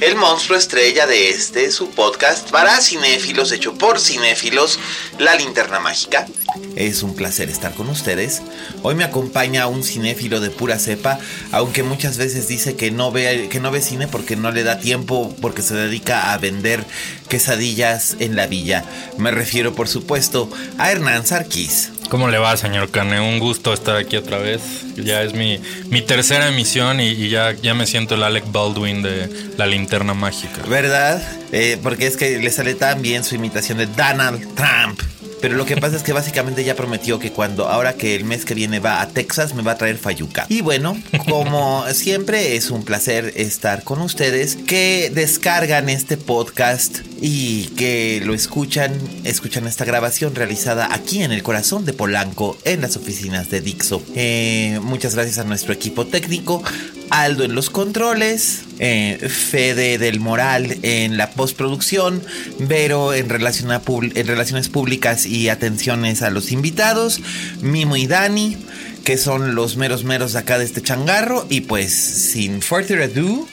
el monstruo estrella de este, su podcast para cinéfilos, hecho por cinéfilos, La Linterna Mágica. Es un placer estar con ustedes. Hoy me acompaña un cinéfilo de pura cepa, aunque muchas veces dice que no ve, que no ve cine porque no le da tiempo, porque se dedica a vender quesadillas en la villa. Me refiero, por supuesto, a Hernán Sarkis. ¿Cómo le va, señor Cane? Un gusto estar aquí otra vez. Ya es mi, mi tercera emisión y, ya, ya me siento el Alec Baldwin de La Linterna Mágica. ¿Verdad? Eh, porque es que le sale tan bien su imitación de Donald Trump. Pero lo que pasa es que básicamente ya prometió que cuando, ahora que el mes que viene va a Texas, me va a traer Fayuca. Y bueno, como siempre, es un placer estar con ustedes que descargan este podcast y que lo escuchan, escuchan esta grabación realizada aquí en el corazón de Polanco, en las oficinas de Dixo. Eh, muchas gracias a nuestro equipo técnico, Aldo en los controles, eh, Fede del Moral en la postproducción, Vero en, relaciones públicas y atenciones a los invitados, Mimo y Dani, que son los meros meros de acá de este changarro. Y pues, sin further ado,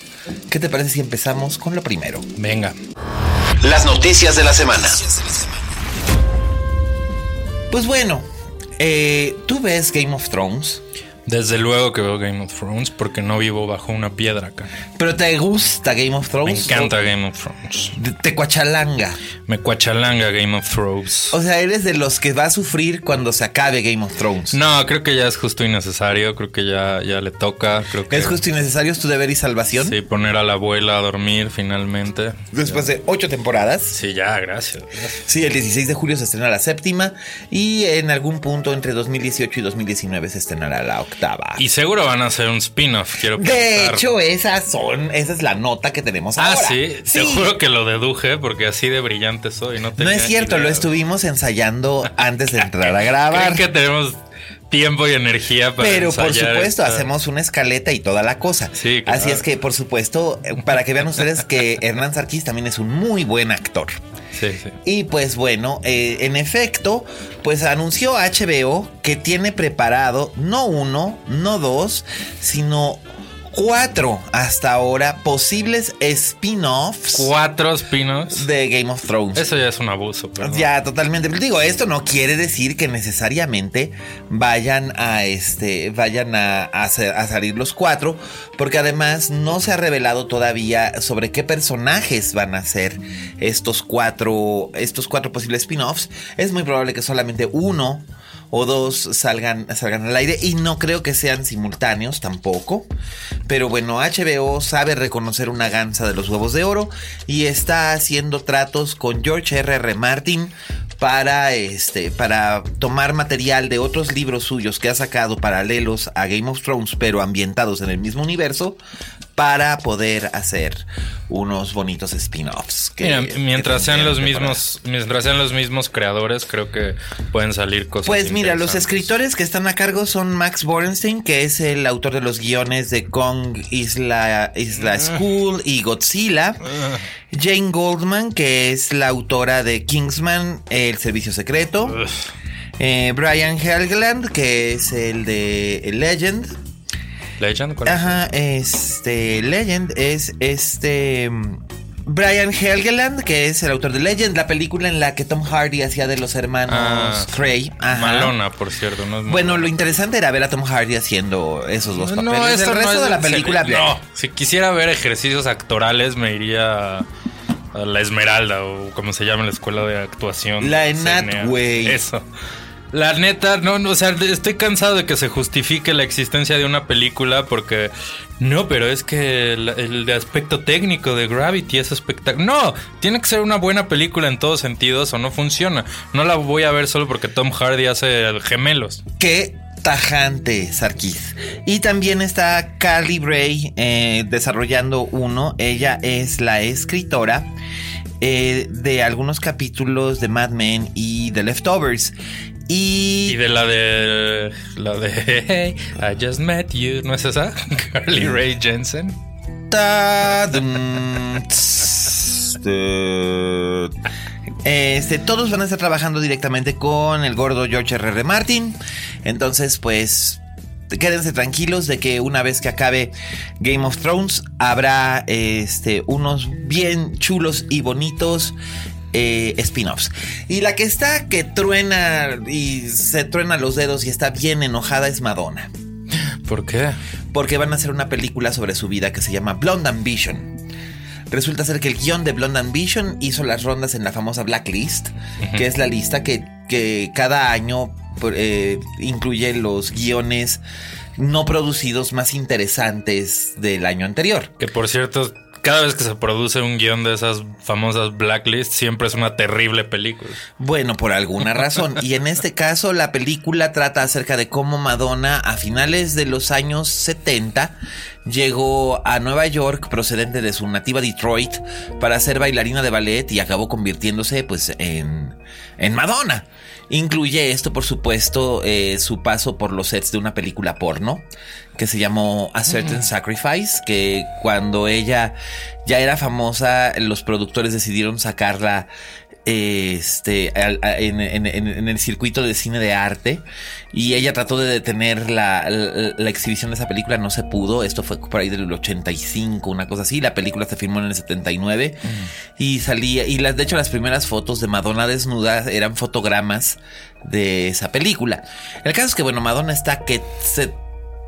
¿qué te parece si empezamos con lo primero? Venga. Las noticias de la semana. Pues bueno, eh, ¿tú ves Game of Thrones? Desde luego que veo Game of Thrones porque no vivo bajo una piedra acá. ¿Pero te gusta Game of Me Thrones? encanta Game of Thrones. ¿O Te cuachalanga. Me cuachalanga Game of Thrones. O sea, eres de los que va a sufrir cuando se acabe Game of Thrones. No, creo que ya es justo y necesario. Creo que ya, ya le toca. Creo que Es justo y necesario, es tu deber y salvación. Sí, poner a la abuela a dormir finalmente. Después de ocho temporadas. Sí, ya, gracias. gracias. Sí, el 16 de julio se estrena la séptima y en algún punto entre 2018 y 2019 se estrenará la octava. Y seguro van a hacer un spin-off, quiero de pensar. hecho, esas son, esa es la nota que tenemos Ah, ahora. sí, te juro que lo deduje porque así de brillante soy. No, No es cierto, idea. lo estuvimos ensayando antes de entrar a grabar. Que tenemos tiempo y energía para Pero por supuesto, esta- hacemos una escaleta y toda la cosa. Sí, claro. Así es que, por supuesto, para que vean ustedes que Hernán Sarkis también es un muy buen actor. Y pues bueno, eh, en efecto, pues anunció HBO que tiene preparado no uno, no dos, sino cuatro hasta ahora posibles spin-offs Cuatro spin-offs. de Game of Thrones. Eso ya es un abuso. pero- Ya, totalmente. Digo, esto no quiere decir que necesariamente vayan a este, vayan a, a salir los cuatro, porque además no se ha revelado todavía sobre qué personajes van a ser estos cuatro, estos cuatro posibles spin-offs. Es muy probable que solamente uno o dos salgan, salgan al aire y no creo que sean simultáneos tampoco. Pero bueno, HBO sabe reconocer una ganza de los huevos de oro y está haciendo tratos con George R.R. Martin para este para tomar material de otros libros suyos que ha sacado paralelos a Game of Thrones pero ambientados en el mismo universo para poder hacer unos bonitos spin-offs. que mientras sean los mismos, mientras sean los mismos creadores, creo que pueden salir cosas. Pues mira, los escritores que están a cargo son Max Borenstein, que es el autor de los guiones de Kong Isla, Isla School y Godzilla. Jane Goldman, que es la autora de Kingsman, El Servicio Secreto. Eh, Brian Helgeland, que es el de Legend. Legend, ¿cuál es? Ajá, este Legend es este mm, Brian Helgeland, que es el autor de Legend, la película en la que Tom Hardy hacía de los hermanos Ah, Cray. Ajá. Malona, por cierto. No es muy Bueno, lo interesante era ver a Tom Hardy haciendo esos dos papeles. No, el no resto es de la en película, serio. No, si quisiera ver ejercicios actorales, me iría a la Esmeralda o como se llama la escuela de actuación. La ENAT, güey. Eso. La neta, no, no, o sea, estoy cansado de que se justifique la existencia de una película porque no, pero es que el, aspecto técnico de Gravity es espectacular. No, tiene que ser una buena película en todos sentidos o no funciona. No la voy a ver solo porque Tom Hardy hace gemelos. Qué tajante, Sarkis. Y también está Carly Bray eh, desarrollando uno. Ella es la escritora eh, de algunos capítulos de Mad Men y The Leftovers. Y, Y de la de. La de. Hey, I just met you. ¿No es esa? Carly Ray Jensen. Este, todos van a estar trabajando directamente con el gordo George R.R. Martin. Entonces, pues, quédense tranquilos de que una vez que acabe Game of Thrones, habrá este, unos bien chulos y bonitos eh, spin-offs. Y la que está que truena y se truena los dedos y está bien enojada es Madonna ¿Por qué? porque van a hacer una película sobre su vida que se llama Blonde Ambition. Resulta ser que el guion de Blonde Ambition hizo las rondas en la famosa Blacklist, que es la lista que, que cada año eh, incluye los guiones no producidos más interesantes del año anterior. Que por cierto, cada vez que se produce un guion de esas famosas blacklist, siempre es una terrible película. Bueno, por alguna razón. Y en este caso, la película trata acerca de cómo Madonna, a finales de los años 70, llegó a Nueva York procedente de su nativa Detroit para ser bailarina de ballet y acabó convirtiéndose pues en, en Madonna. Incluye esto, por supuesto, eh, su paso por los sets de una película porno que se llamó A Certain Sacrifice, que cuando ella ya era famosa, los productores decidieron sacarla este, al- a- en, en- el circuito de cine de arte y ella trató de detener la, la- la exhibición de esa película, no se pudo, esto fue por ahí del 85, una cosa así, la película se filmó en el 79 y salía, y las, de hecho las primeras fotos de Madonna desnuda eran fotogramas de esa película. El caso es que, bueno, Madonna está que se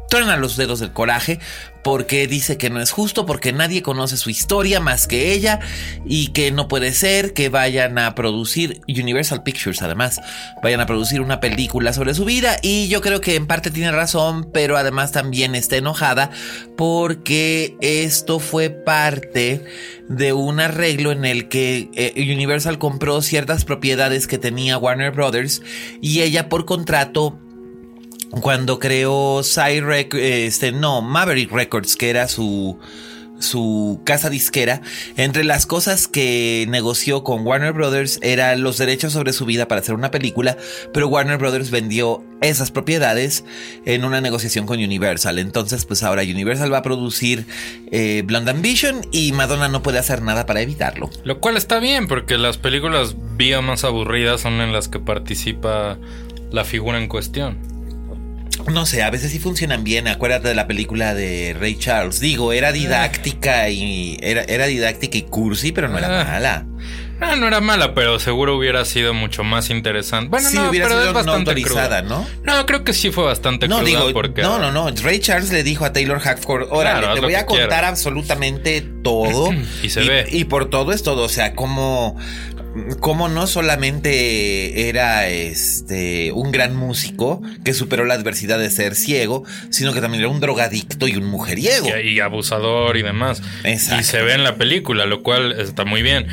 truena los dedos del coraje porque dice que no es justo, porque nadie conoce su historia más que ella y que no puede ser que vayan a producir Universal Pictures además, vayan a producir una película sobre su vida y yo creo que en parte tiene razón, pero además también está enojada porque esto fue parte de un arreglo en el que eh, Universal compró ciertas propiedades que tenía Warner Brothers y ella por contrato cuando creó Rec- este, no, Maverick Records, que era su, su casa disquera, entre las cosas que negoció con Warner Brothers era los derechos sobre su vida para hacer una película, pero Warner Brothers vendió esas propiedades en una negociación con Universal. Entonces, pues ahora Universal va a producir eh, Blonde Ambition y Madonna no puede hacer nada para evitarlo. Lo cual está bien, porque las películas vía más aburridas son en las que participa la figura en cuestión. No sé, a veces sí funcionan bien. Acuérdate de la película de Ray Charles. Digo, era didáctica y era, era didáctica y cursi, pero no era Ah. mala. Ah, no era mala, pero seguro hubiera sido mucho más interesante. Bueno, Sí, no, hubiera pero sido es no bastante autorizada, cruda. ¿no? No, creo que sí fue bastante No, cruda digo, porque... no, no, no. Ray Charles le dijo a Taylor Hackford, órale, Claro, te voy a contar quieras". absolutamente todo. Y se ve. Y por todo es todo. O sea, como, como no solamente era este un gran músico que superó la adversidad de ser ciego, sino que también era un drogadicto y un mujeriego. y, y abusador y demás. Exacto. Y se ve en la película, lo cual está muy bien.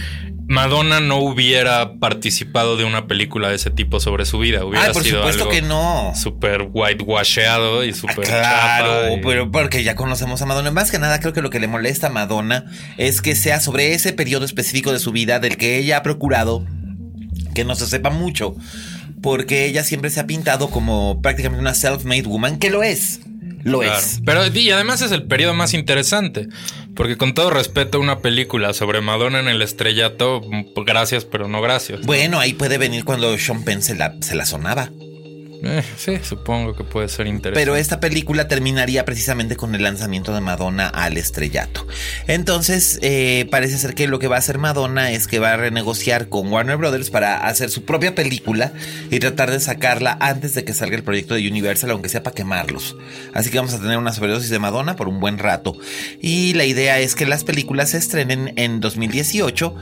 Madonna no hubiera participado de una película de ese tipo sobre su vida. Hubiera Ay, por sido supuesto algo que no. Súper whitewasheado y Ah, súper Claro, y- pero porque ya conocemos a Madonna. Más que nada, creo que lo que le molesta a Madonna es que sea sobre ese periodo específico de su vida del que ella ha procurado que no se sepa mucho. Porque ella siempre se ha pintado como prácticamente una self-made woman, que lo es. Lo Claro. es. Pero y además es el periodo más interesante. Porque con todo respeto, una película sobre Madonna en el estrellato, mm, gracias, pero no gracias. Bueno, ahí puede venir cuando Sean Penn se la, se la sonaba. Eh, sí, supongo que puede ser interesante. Pero esta película terminaría precisamente con el lanzamiento de Madonna al estrellato. Entonces, eh, parece ser que lo que va a hacer Madonna es que va a renegociar con Warner Brothers para hacer su propia película y tratar de sacarla antes de que salga el proyecto de Universal, aunque sea para quemarlos. Así que vamos a tener una sobredosis de Madonna por un buen rato. Y la idea es que las películas se estrenen en 2018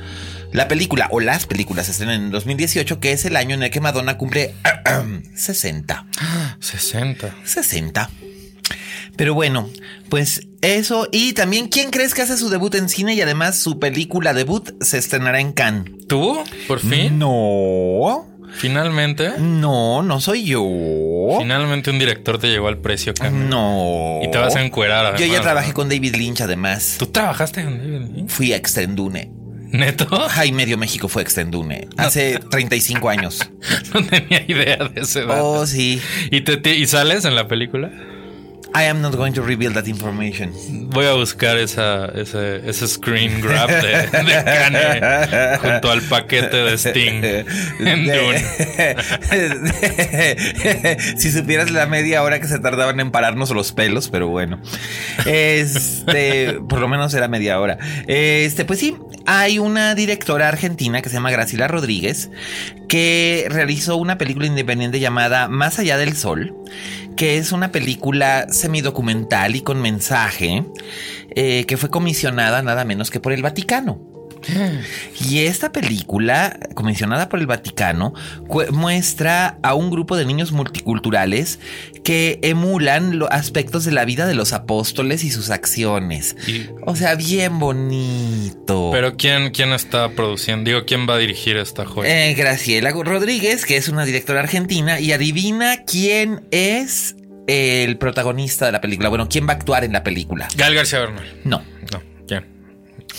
la película o las películas se estrenan en 2018, que es el año en el que Madonna cumple 60. 60. 60. Pero bueno, pues eso. Y también, ¿quién crees que hace su debut en cine y además su película debut se estrenará en Cannes? ¿Tú? ¿Por fin? No. ¿Finalmente? No, no soy yo. Finalmente un director te llegó al precio, Cannes. No. Y te vas a encuerar. Además, yo ya trabajé ¿no? con David Lynch, además. ¿Tú trabajaste con David Lynch? Fui a Extendune. ¿Neto? Ay, medio México fue Extendune. Hace 35 años. No tenía idea de ese dato. Oh, sí. ¿Y, te, te- ¿Y sales en la película? I am not going to reveal that information. Voy a buscar esa, ese, ese screen grab de, de Kanye junto al paquete de Sting en Dune. si supieras la media hora que se tardaban en pararnos los pelos, pero bueno. Este, por lo menos era media hora. Este, pues sí, hay una directora argentina que se llama Graciela Rodríguez que realizó una película independiente llamada Más allá del sol, que es una película semidocumental y con mensaje eh, que fue comisionada nada menos que por el Vaticano. Y esta película, comisionada por el Vaticano, muestra a un grupo de niños multiculturales que emulan los aspectos de la vida de los apóstoles y sus acciones. Y- O sea, bien bonito. Pero ¿quién, ¿quién está produciendo? Digo, ¿quién va a dirigir esta joya? Eh, Graciela Rodríguez, que es una directora argentina, y adivina quién es el protagonista de la película. Bueno, quién va a actuar en la película. Gal García Bernal. No, No.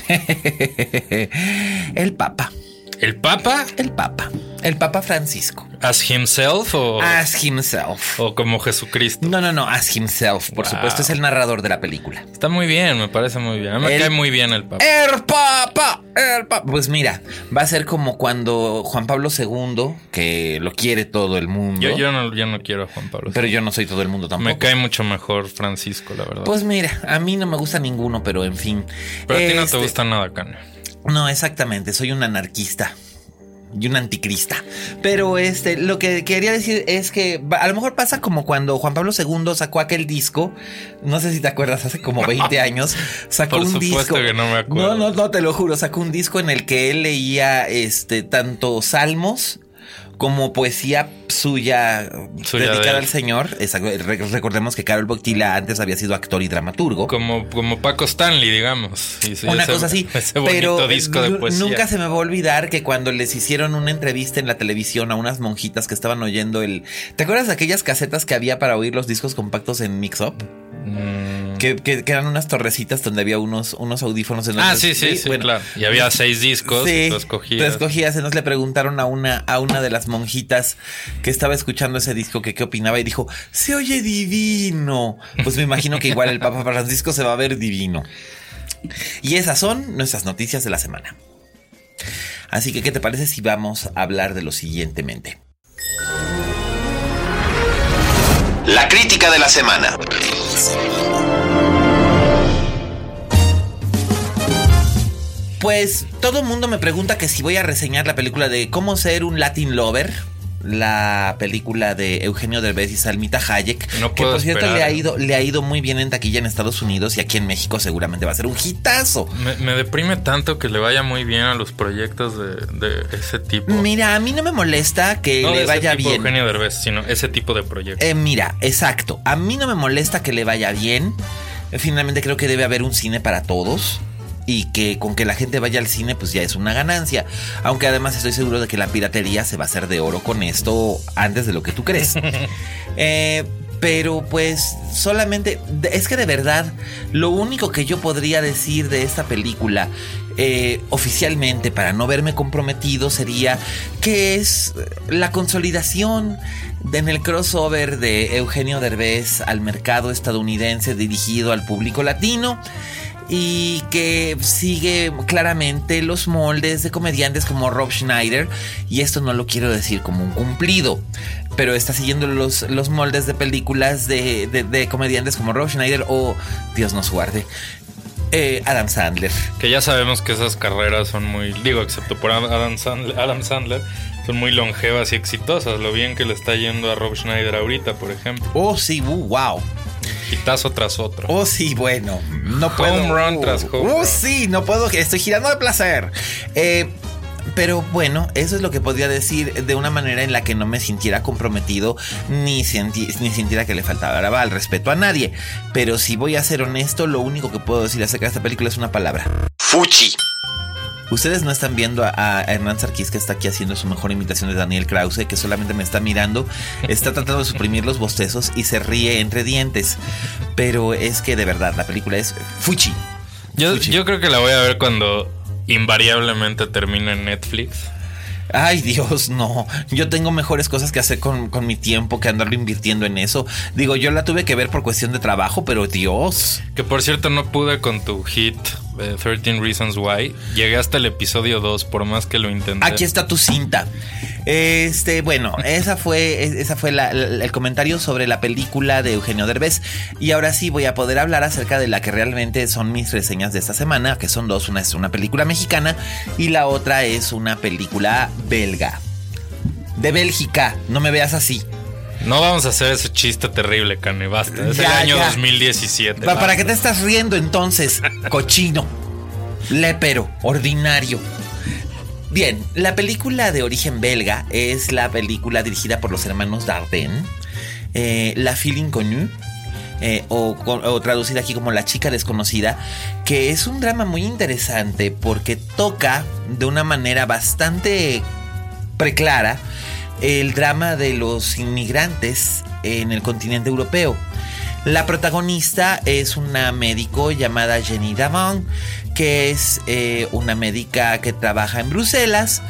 el Papa. ¿El Papa? El Papa. El Papa Francisco. ¿As himself o, As himself. o como Jesucristo? No, no, no, as himself, por Wow. supuesto, es el narrador de la película. Está muy bien, me parece muy bien. A mí me El- cae muy bien el Papa. El Papa, el Papa. Pues mira, va a ser como cuando Juan Pablo II, que lo quiere todo el mundo. Yo, yo, no, yo no quiero a Juan Pablo. Pero yo no soy todo el mundo tampoco. me cae mucho mejor Francisco, la verdad. Pues mira, a mí no me gusta ninguno, pero en fin. Pero a ti no te Este, gusta nada, Kanye. No, exactamente, soy un anarquista. Y un anticrista. Pero este, lo que quería decir es que a lo mejor pasa como cuando Juan Pablo II sacó aquel disco. No sé si te acuerdas, hace como 20 años. Sacó Por un disco. que no me acuerdo. No, no, no, te lo juro. Sacó un disco en el que él leía este tanto salmos como poesía suya, Suya de dedicada al Señor. Recordemos que Carol Boctila antes había sido actor y dramaturgo. Como, como Paco Stanley, digamos. Una cosa así. Pero disco de nunca se me va a olvidar que cuando les hicieron una entrevista en la televisión a unas monjitas que estaban oyendo el. ¿Te acuerdas de aquellas casetas que había para oír los discos compactos en Mix Up? Mm. Que, que- que eran unas torrecitas donde había unos, unos audífonos en Ah, los- sí, sí, sí, bueno, claro. Y había seis discos Sí, y tú escogías. tú escogías. Entonces le preguntaron a una, a una de las monjitas que estaba escuchando ese disco que qué opinaba y dijo, se oye divino. Pues me imagino que igual el Papa Francisco se va a ver divino. Y esas son nuestras noticias de la semana. Así que, ¿qué te parece si vamos a hablar de lo siguientemente? La crítica de la semana. Pues todo el mundo me pregunta que si voy a reseñar la película de Cómo ser un Latin Lover. La película de Eugenio Derbez y Salmita Hayek. No que por cierto esperar. le ha, ido, le ha ido muy bien en taquilla en Estados Unidos y aquí en México seguramente va a ser un hitazo. Me, me deprime tanto que le vaya muy bien a los proyectos de, de ese tipo. Mira, a mí no me molesta que no de le ese vaya tipo bien. Eugenio Derbez, sino ese tipo de proyectos. Eh, mira, exacto. A mí no me molesta que le vaya bien. Eh, Finalmente creo que debe haber un cine para todos. Y que con que la gente vaya al cine, pues ya es una ganancia. Aunque además estoy seguro de que la piratería se va a hacer de oro con esto antes de lo que tú crees. Eh, pero pues solamente, es que de verdad, lo único que yo podría decir de esta película eh, oficialmente para no verme comprometido sería que es la consolidación de- en el crossover de Eugenio Derbez al mercado estadounidense dirigido al público latino. Y que sigue claramente los moldes de comediantes como Rob Schneider y esto no lo quiero decir como un cumplido pero está siguiendo los, los moldes de películas de, de, comediantes como Rob Schneider o Dios nos guarde. Eh, Adam Sandler. Que ya sabemos que esas carreras son muy, digo, excepto por Adam Sandler, Adam Sandler son muy longevas y exitosas. Lo bien que le está yendo a Rob Schneider ahorita, por ejemplo. Oh, sí, uh, wow. Hitazo tras otro. Oh, sí, bueno. No puedo. Home run tras uh, home Oh, sí, no puedo. Estoy girando de placer. Eh, pero bueno, eso es lo que podría decir de una manera en la que no me sintiera comprometido ni, ni sintiera que le faltaba al respeto a nadie. Pero si voy a ser honesto, lo único que puedo decir acerca de esta película es una palabra. Fuchi. Ustedes no están viendo a, Hernán Sarkis que está aquí haciendo su mejor imitación de Daniel Krause, que solamente me está mirando, está tratando de suprimir los bostezos y se ríe entre dientes. Pero es que de verdad, la película es Fuchi. Yo, yo creo que la voy a ver cuando invariablemente termina en Netflix. Ay Dios, no. Yo tengo mejores cosas que hacer con, mi tiempo que andarlo invirtiendo en eso. Digo, yo la tuve que ver por cuestión de trabajo, pero Dios. Que por cierto no pude con tu hit 13 Reasons Why. Llegué hasta el episodio 2, por más que lo intenté. Aquí está tu cinta. Este, bueno, esa fue, esa fue el comentario sobre la película de Eugenio Derbez. Y ahora sí voy a poder hablar acerca de la que realmente son mis reseñas de esta semana, que son dos. Una es una película mexicana y la otra es una película belga. De Bélgica, no me veas así. No vamos a hacer ese chiste terrible, Cane, basta. Es el año 2017. ¿Para qué te estás riendo entonces, cochino? Lépero, ordinario. Bien, la película de origen belga es la película dirigida por los hermanos Dardenne, eh, La Fille Inconnue. Eh, o, o, traducida aquí como La chica desconocida, que es un drama muy interesante porque toca de una manera bastante preclara el drama de los inmigrantes en el continente europeo. La protagonista es una médico llamada Jenny Davon, que es eh, una médica que trabaja en Bruselas.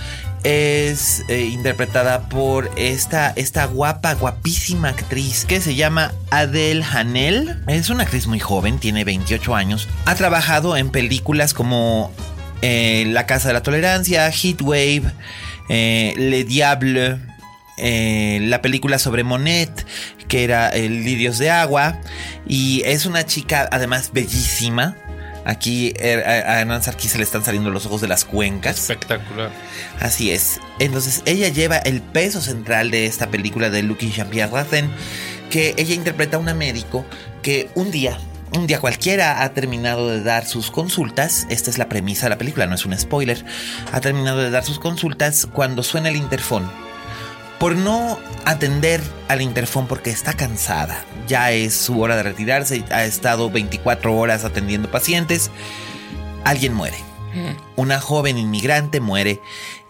Es eh, interpretada por esta, esta guapa, guapísima actriz que se llama Adele Hanel. Es una actriz muy joven, tiene 28 años. Ha trabajado en películas como eh, La Casa de la Tolerancia, Heatwave, Le Diable, eh, la película sobre Monet, que era el Lirios de Agua, y es una chica además bellísima. Aquí eh, a Hernán Sarkis se le están saliendo los ojos de las cuencas. Espectacular. Así es. Entonces ella lleva el peso central de esta película de Lucky Jean-Pierre Ratten, que ella interpreta a una médico que un día un día cualquiera ha terminado de dar sus consultas. Esta es la premisa de la película, no es un spoiler. Ha terminado de dar sus consultas cuando suena el interfón por no atender al interfón porque está cansada. Ya es su hora de retirarse, ha estado 24 horas atendiendo pacientes. Alguien muere. Mm. Una joven inmigrante muere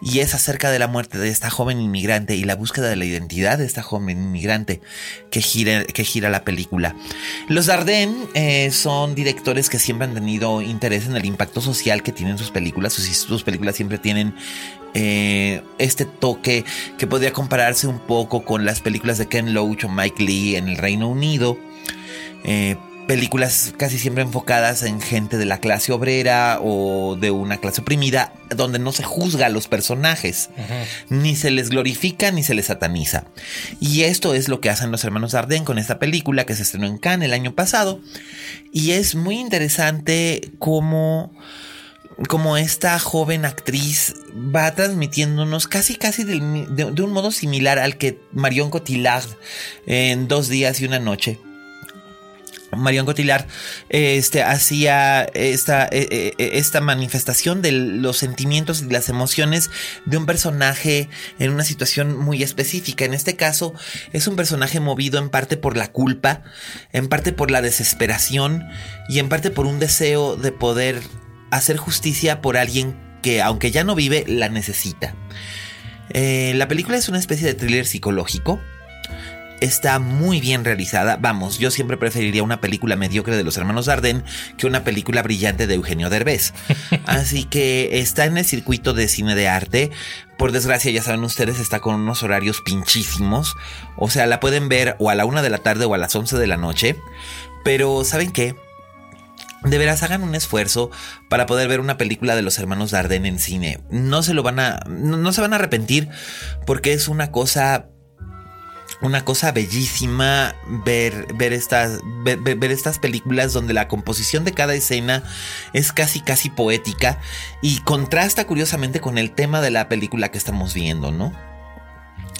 y es acerca de la muerte de esta joven inmigrante y la búsqueda de la identidad de esta joven inmigrante que gira, que gira la película. Los Dardenne eh, son directores que siempre han tenido interés en el impacto social que tienen sus películas. sus películas siempre tienen eh, este toque que podría compararse un poco con las películas de Ken Loach o Mike Lee en el Reino Unido. Eh, películas casi siempre enfocadas en gente de la clase obrera o de una clase oprimida, donde no se juzga a los personajes, ni se les glorifica ni se les sataniza. Y esto es lo que hacen los hermanos Arden con esta película que se estrenó en Cannes el año pasado. Y es muy interesante cómo como esta joven actriz va transmitiéndonos casi casi de, un modo similar al que Marion Cotillard en dos días y una noche. Marion Cotillard este, hacía e, e, e, esta manifestación de los sentimientos y las emociones de un personaje en una situación muy específica. En este caso es un personaje movido en parte por la culpa, en parte por la desesperación y en parte por un deseo de poder hacer justicia por alguien que, aunque ya no vive, la necesita. Eh, la película es una especie de thriller psicológico. Está muy bien realizada. Vamos, yo siempre preferiría una película mediocre de los hermanos Arden que una película brillante de Eugenio Derbez. Así que está en el circuito de cine de arte. Por desgracia, ya saben ustedes, está con unos horarios pinchísimos. O sea, la pueden ver o a la una de la tarde o a las once de la noche. Pero, ¿saben qué? De veras hagan un esfuerzo para poder ver una película de los hermanos Dardenne en cine. No se lo van a, no, se van a arrepentir porque es una cosa una cosa bellísima ver, ver, estas, ver, estas películas donde la composición de cada escena es casi casi poética y contrasta curiosamente con el tema de la película que estamos viendo, ¿no?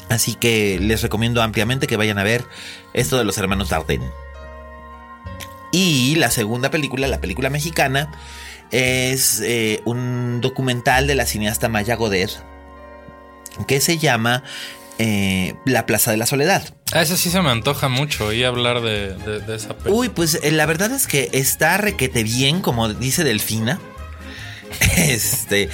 Así que les recomiendo ampliamente que vayan a ver esto de los hermanos Dardenne. Y la segunda película, la película mexicana, es eh, un documental de la cineasta Maya Godet que se llama eh, La Plaza de la Soledad. A eso sí se me antoja mucho y hablar de, de- de esa película. Uy, pues eh, la verdad es que está requete bien, como dice Delfina. Este,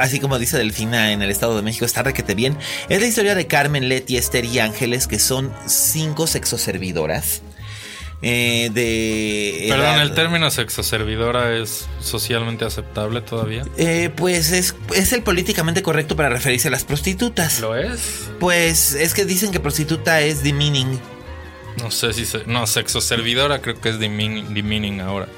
así como dice Delfina en el Estado de México, está requete bien. Es la historia de Carmen, Leti, Esther y Ángeles, que son cinco sexoservidoras. Eh, de. Perdón, ¿el término sexoservidora es socialmente aceptable todavía? Eh, pues es, es el políticamente correcto para referirse a las prostitutas. ¿Lo es? Pues es que dicen que prostituta es demeaning. No sé si se... No, sexoservidora creo que es demeaning, demeaning ahora.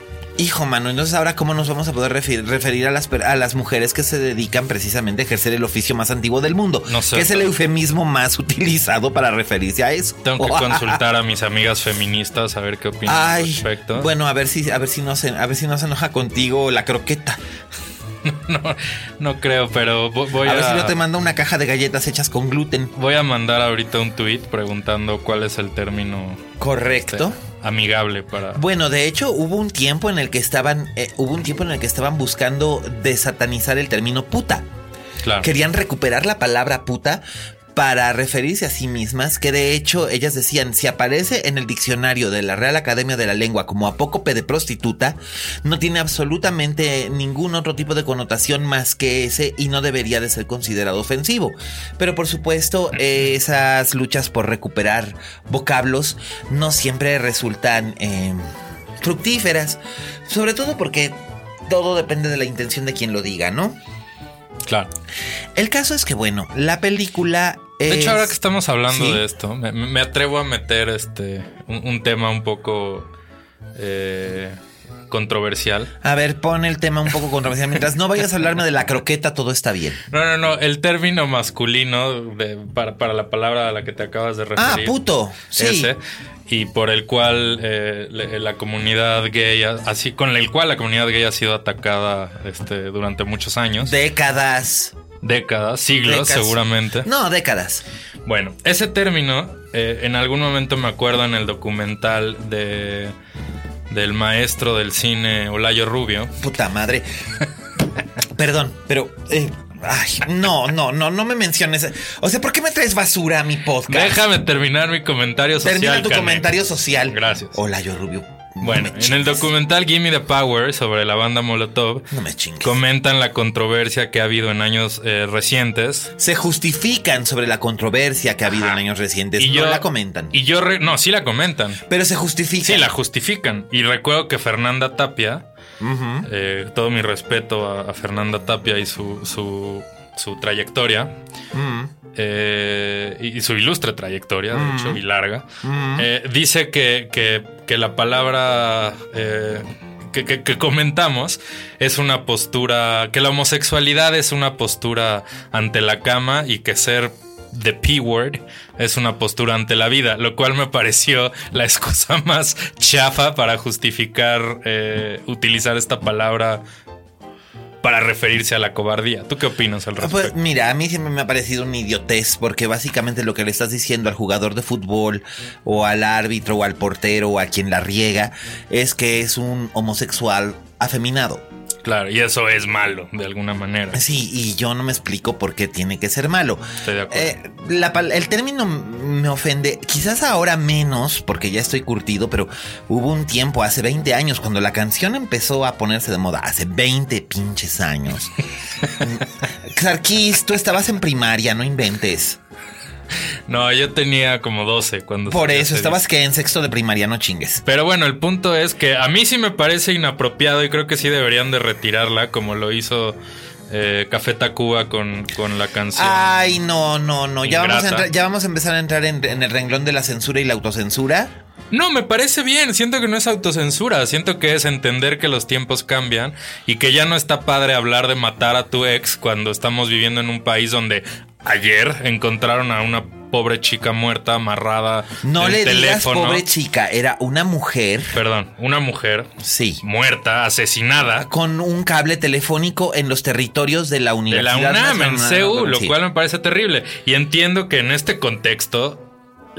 Hijo, mano, entonces ahora cómo nos vamos a poder refer- referir a las, a las mujeres que se dedican precisamente a ejercer el oficio más antiguo del mundo? No sé. Que es el eufemismo más utilizado para referirse a eso. Tengo que consultar a mis amigas feministas a ver qué opinan al respecto. bueno, a ver si, a ver si no se, a ver si no se enoja contigo la croqueta. No, no creo, pero vo- voy a a, ver si no te manda una caja de galletas hechas con gluten. voy a mandar ahorita un tweet preguntando cuál es el término Correcto. este, amigable para... Bueno, de hecho, hubo un tiempo en el que estaban, eh, hubo un tiempo en el que estaban buscando desatanizar el término puta. Claro. Querían recuperar la palabra puta para referirse a sí mismas, que de hecho ellas decían, si aparece en el diccionario de la Real Academia de la Lengua como apócope de prostituta, no tiene absolutamente ningún otro tipo de connotación más que ese y no debería de ser considerado ofensivo. Pero por supuesto, esas luchas por recuperar vocablos no siempre resultan eh, fructíferas, sobre todo porque todo depende de la intención de quien lo diga, ¿no? Claro. El caso es que, bueno, la película. De hecho, ahora que estamos hablando Sí. de esto, me, me atrevo a meter este un, un tema un poco eh, controversial. A ver, pon el tema un poco controversial. Mientras no vayas a hablarme de la croqueta, todo está bien. No, no, no. El término masculino de- para, para la palabra a la que te acabas de referir. Ah, puto. Sí. ese, y por el cual eh, la comunidad gay, así con el cual la comunidad gay ha sido atacada este, durante muchos años, Décadas. décadas, siglos Décadas. seguramente. No, décadas. Bueno, ese término, eh, en algún momento me acuerdo en el documental de del maestro del cine Olayo Rubio. Puta madre. Perdón, pero. eh, ay, no, no, no, no me menciones. O sea, ¿por qué me traes basura a mi podcast? Déjame terminar mi comentario social. Termina tu comentario social. Gracias. Hola, yo Rubio. No Bueno, en el documental Gimme the Power sobre la banda Molotov, No me chingues. comentan la controversia que ha habido en años eh, recientes. Se justifican sobre la controversia que ha habido en años recientes. no la comentan. Y yo, re- no, sí la comentan. Pero se justifican. Sí, la justifican. Y recuerdo que Fernanda Tapia, eh, todo mi respeto a, a Fernanda Tapia y su, su, su trayectoria, Mm. eh, y, su ilustre trayectoria, de Mm. hecho, y larga, Mm. eh, dice que, que- que la palabra eh, que, que- que comentamos es una postura, que la homosexualidad es una postura ante la cama y que ser the P-word es una postura ante la vida, lo cual me pareció la excusa más chafa para justificar eh, utilizar esta palabra para referirse a la cobardía. ¿Tú qué opinas al respecto? Pues mira, a mí siempre me ha parecido una idiotez porque básicamente lo que le estás diciendo al jugador de fútbol o al árbitro o al portero o a quien la riega es que es un homosexual afeminado. Claro, y eso es malo, de alguna manera. Sí, y yo no me explico por qué tiene que ser malo. Estoy de acuerdo. Eh, la el término me ofende, quizás ahora menos, porque ya estoy curtido, pero hubo un tiempo, hace 20 años, cuando la canción empezó a ponerse de moda, hace 20 pinches años. Sarkis, tú estabas en primaria, no inventes. No, yo tenía como 12 cuando... Por eso, estabas que en sexto de primaria, no chingues. Pero bueno, el punto es que a mí sí me parece inapropiado y creo que sí deberían de retirarla como lo hizo eh, Café Tacuba con, con la canción. Ay, no, no, no. Ya vamos, a ya vamos a empezar a entrar en, en el renglón de la censura y la autocensura. No, me parece bien. Siento que no es autocensura. Siento que es entender que los tiempos cambian y que ya no está padre hablar de matar a tu ex cuando estamos viviendo en un país donde ayer encontraron a una pobre chica muerta amarrada. No le digas teléfono. pobre chica, era una mujer, Perdón, una mujer sí, muerta, asesinada. con un cable telefónico en los territorios de la De la Universidad UNAM en CEU, lo cual me parece terrible. Y entiendo que en este contexto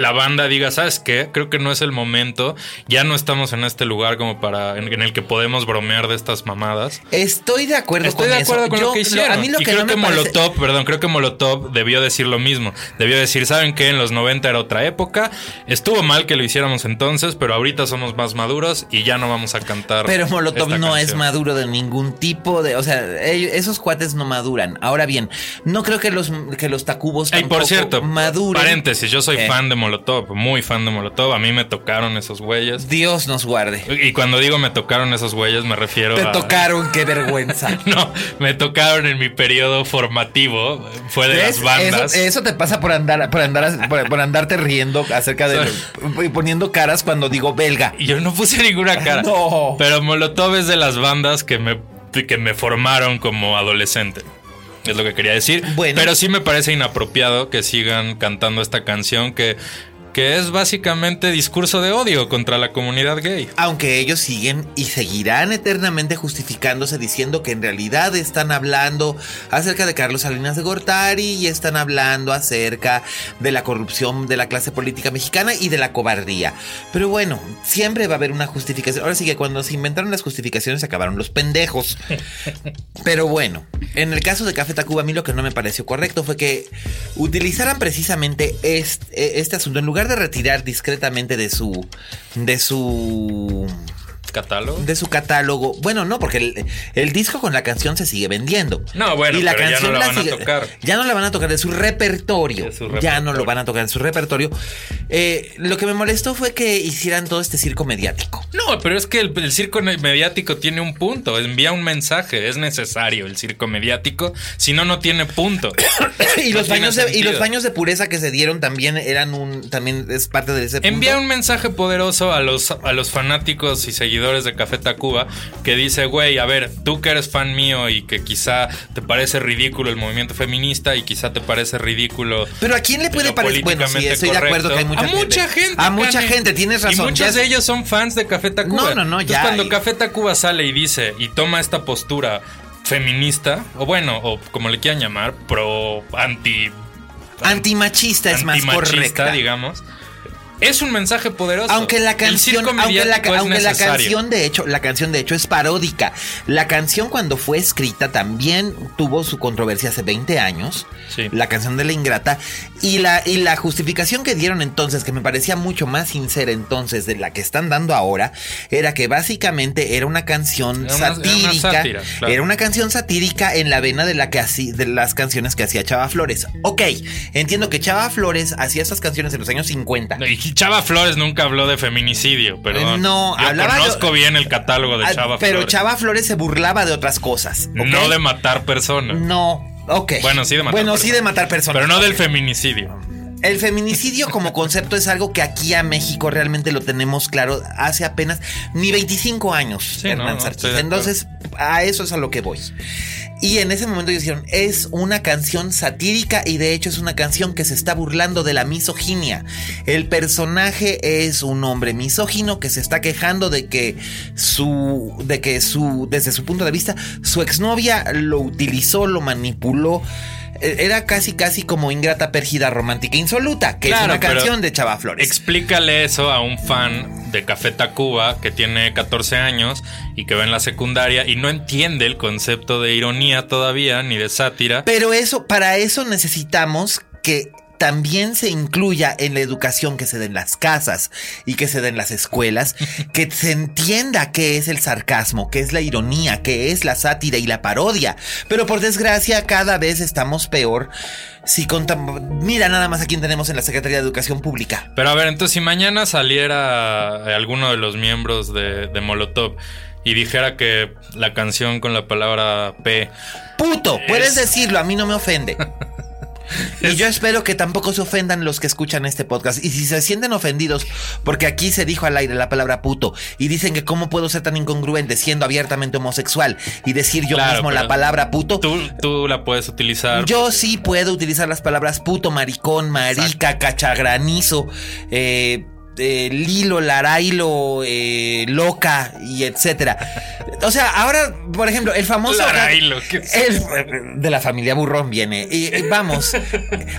la banda diga, ¿sabes qué? Creo que no es el momento. Ya no estamos en este lugar como para en, en el que podemos bromear de estas mamadas. Estoy de acuerdo Estoy con de acuerdo eso. con Yo- lo que hicieron. a mí lo y que creo no que parece- Molotov, perdón, creo que Molotov debió decir lo mismo. Debió decir, ¿saben qué? En los 90 era otra época. Estuvo mal que lo hiciéramos entonces, pero ahorita somos más maduros y ya no vamos a cantar. Pero Molotov no es maduro de ningún tipo de, o sea, ellos- esos cuates no maduran. Ahora bien, no creo que los que los Tacubos Ay, por cierto, maduren. paréntesis, yo soy Eh. fan de Molotov, muy fan de Molotov. A mí me tocaron esos güeyes. Dios nos guarde. Y cuando digo me tocaron esos güeyes, me refiero Te a. tocaron, qué vergüenza. No, me tocaron en mi periodo formativo. Fue de las bandas. Eso, eso te pasa por andar, por andar, por, por andarte riendo acerca de y poniendo caras cuando digo belga. Yo no puse ninguna cara. No. Pero Molotov es de las bandas que me, que me formaron como adolescente. Es lo que quería decir. Bueno. Pero sí me parece inapropiado que sigan cantando esta canción que, que es básicamente discurso de odio contra la comunidad gay. Aunque ellos siguen y seguirán eternamente justificándose diciendo que en realidad están hablando acerca de Carlos Salinas de Gortari y están hablando acerca de la corrupción de la clase política mexicana y de la cobardía. Pero bueno, siempre va a haber una justificación. Ahora sí que cuando se inventaron las justificaciones se acabaron los pendejos. Pero bueno, en el caso de Café Tacuba, a mí lo que no me pareció correcto fue que utilizaran precisamente este, este asunto en lugar de retirar discretamente de su de su ¿Catálogo? de su catálogo. Bueno, no, porque el, el disco con la canción se sigue vendiendo. No, bueno, pero ya no la van a tocar. Ya no la van a tocar de su repertorio. De su Ya no lo van a tocar de su repertorio. Eh, lo que me molestó fue que hicieran todo este circo mediático. No, pero es que el, el circo mediático tiene un punto, envía un mensaje, es necesario el circo mediático, si no, no tiene punto. y, No los baños de, y los baños de pureza que se dieron también eran un. También es parte de ese punto. Envía un mensaje poderoso a los, a los fanáticos y seguidores de Café Tacuba que dice, güey, a ver, tú que eres fan mío y que quizá te parece ridículo el movimiento feminista y quizá te parece ridículo... Pero a quién le puede parecer. Bueno, sí, estoy de acuerdo que hay mucha a gente. mucha gente. A mucha gente, tienes razón. Y muchos de ellos son fans de Café Tacuba. No, no, no, Entonces, ya cuando hay- Café Tacuba sale y dice y toma esta postura feminista, o bueno, o como le quieran llamar, pro anti Antimachista es más correcta. digamos. Es un mensaje poderoso. Aunque la canción, aunque la, aunque canción de hecho, la canción de hecho es paródica. La canción cuando fue escrita también tuvo su controversia hace 20 años. Sí. La canción de la ingrata y la y la justificación que dieron entonces que me parecía mucho más sincera entonces de la que están dando ahora era que básicamente era una canción Era una- era una satírica. sátira, claro. Era una canción satírica en la vena de la que así de las canciones que hacía Chava Flores. Ok, entiendo que Chava Flores hacía esas canciones en los años 50. Y Chava Flores nunca habló de feminicidio, pero Eh, no, yo hablaba de- conozco bien el catálogo de Ah, Chava pero Flores. Chava Flores se burlaba de otras cosas. No de matar personas. No, ok. Bueno, sí de matar Bueno, sí personas. de matar personas. Pero no del feminicidio. El feminicidio como concepto es algo que aquí a México realmente lo tenemos claro hace apenas ni 25 años, Sí, Hernán no. Entonces, a eso es a lo que voy. Y en ese momento dijeron, es una canción satírica y de hecho es una canción que se está burlando de la misoginia. El personaje es un hombre misógino que se está quejando de que su, de que su, desde su punto de vista, su exnovia lo utilizó, lo manipuló. Era casi, casi como ingrata, pérgida, romántica, insoluta, que Claro, es una canción de Chava Flores. Explícale eso a un fan de Café Tacuba que tiene 14 años y que va en la secundaria y no entiende el concepto de ironía todavía ni de sátira. Pero eso, para eso necesitamos que también se incluya en la educación que se dé en las casas y que se dé en las escuelas, que se entienda qué es el sarcasmo, qué es la ironía, qué es la sátira y la parodia. Pero por desgracia cada vez estamos peor. Si contamos, mira nada más a quién tenemos en la Secretaría de Educación Pública. Pero a ver, entonces si mañana saliera alguno de los miembros de, de Molotov y dijera que la canción con la palabra P Puto, puedes Es- decirlo, a mí no me ofende. Y yo espero que tampoco se ofendan los que escuchan este podcast. Y si se sienten ofendidos, porque aquí se dijo al aire la palabra puto, y dicen que cómo puedo ser tan incongruente siendo abiertamente homosexual y decir yo Claro, mismo la palabra puto. Tú, tú la puedes utilizar. Yo sí puedo utilizar las palabras puto, maricón, marica, cachagranizo, eh, eh, lilo, larailo, eh, loca y etcétera. O sea, ahora, por ejemplo, el famoso... Larailo, ¿qué es El- de la familia burrón viene. Y, y vamos.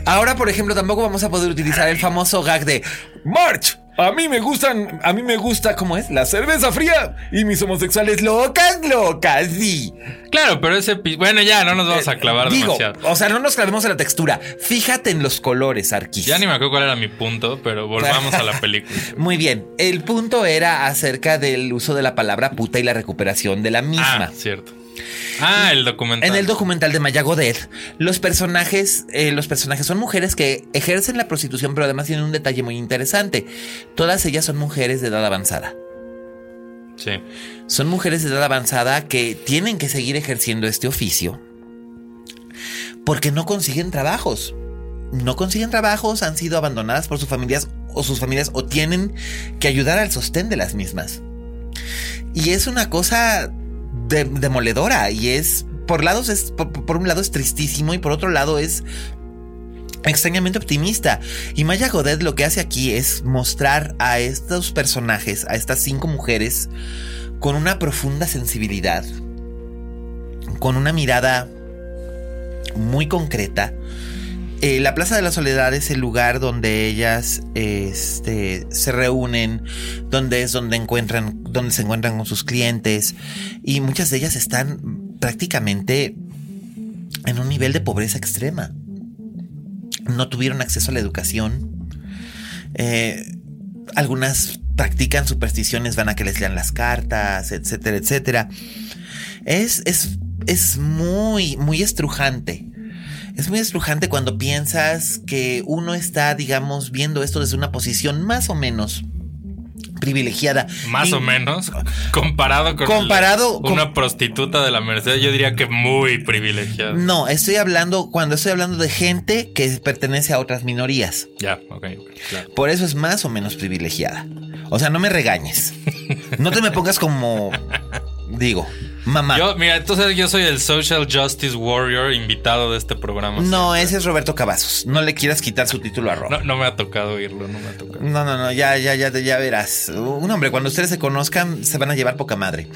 Ahora, por ejemplo, tampoco vamos a poder utilizar el famoso gag de March. A mí me gustan, a mí me gusta, ¿cómo es? La cerveza fría y mis homosexuales locas, locas, sí. Claro, pero ese. Bueno, ya, no nos vamos a clavar Digo, demasiado. o sea, no nos clavemos en la textura. Fíjate en los colores, Arquis. Ya ni me acuerdo cuál era mi punto, pero volvamos a la película. Muy bien. El punto era acerca del uso de la palabra puta y la recuperación de la misma. Ah, cierto. Ah, el documental. En el documental de Maya Godet, los personajes, eh, los personajes son mujeres que ejercen la prostitución, pero además tienen un detalle muy interesante. Todas ellas son mujeres de edad avanzada. Sí. Son mujeres de edad avanzada que tienen que seguir ejerciendo este oficio porque no consiguen trabajos. No consiguen trabajos, han sido abandonadas por sus familias o sus familias o tienen que ayudar al sostén de las mismas. Y es una cosa de- demoledora y es por lados es por un lado es tristísimo y por otro lado es extrañamente optimista. Y Maya Godet lo que hace aquí es mostrar a estos personajes, a estas cinco mujeres, con una profunda sensibilidad, con una mirada muy concreta. Eh, la Plaza de la Soledad es el lugar donde ellas este, se reúnen, donde es donde encuentran, donde se encuentran con sus clientes y muchas de ellas están prácticamente en un nivel de pobreza extrema. No tuvieron acceso a la educación. Eh, algunas practican supersticiones, van a que les lean las cartas, etcétera, etcétera. Es, es, es muy, muy estrujante. Es muy estrujante cuando piensas que uno está, digamos, viendo esto desde una posición más o menos privilegiada. Más o menos. Comparado con Comparado la- una prostituta de la Merced, yo diría que muy privilegiada. No, estoy hablando, cuando estoy hablando de gente que pertenece a otras minorías. Ya, ok, claro. Por eso es más o menos privilegiada. O sea, no me regañes. No te me pongas como, digo, mamá. Yo, mira, entonces yo soy el social justice warrior invitado de este programa. no, siempre. ese es Roberto Cavazos. No le quieras quitar su título a Rob. No, no me ha tocado oírlo, no me ha tocado. No, no, no, ya, ya, ya, ya verás. Un hombre, cuando ustedes se conozcan, se van a llevar poca madre.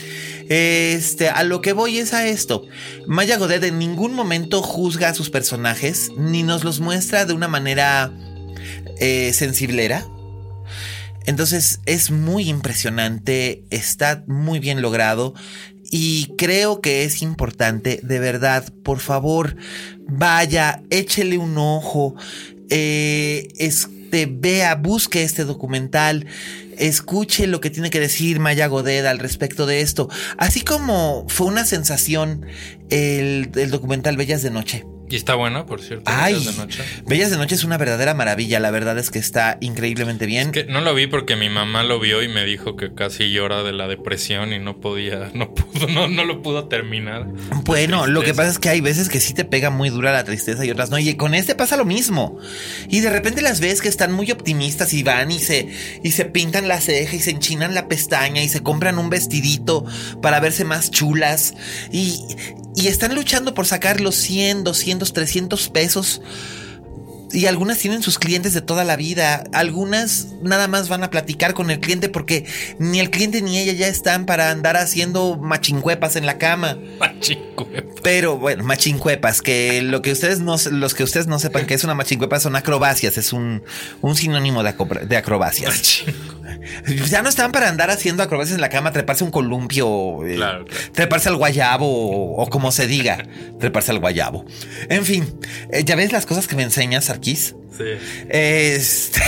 Este, a lo que voy es a esto. Maya Godet en ningún momento juzga a sus personajes, ni nos los muestra de una manera eh, sensiblera. Entonces es muy impresionante, está muy bien logrado y creo que es importante, de verdad, por favor, vaya, échele un ojo, eh, este, vea, busque este documental, escuche lo que tiene que decir Maya Godet al respecto de esto, así como fue una sensación el, el documental Bellas de Noche. Y está bueno, por cierto. Ay, Bellas de noche. Bellas de Noche es una verdadera maravilla, la verdad es que está increíblemente bien. Que no lo vi porque mi mamá lo vio y me dijo que casi llora de la depresión y no podía, no pudo, no, no lo pudo terminar. Bueno, lo que pasa es que hay veces que sí te pega muy dura la tristeza y otras no. Y con este pasa lo mismo. Y de repente las ves que están muy optimistas y van y se, y se pintan la ceja y se enchinan la pestaña y se compran un vestidito para verse más chulas. Y, y están luchando por sacar los 100, 200, 300 pesos. Y algunas tienen sus clientes de toda la vida. Algunas nada más van a platicar con el cliente porque ni el cliente ni ella ya están para andar haciendo machincuepas en la cama. Machincuepa. Pero bueno, machincuepas, que lo que ustedes no, los que ustedes no sepan que es una machincuepa son acrobacias, es un, un sinónimo de, acrobacias. Ya no están para andar haciendo acrobacias en la cama, treparse un columpio, eh, Claro, claro. treparse al guayabo o, o como se diga, treparse al guayabo. En fin, eh, ya ves las cosas que me enseñas, Arquís. Sí. Este,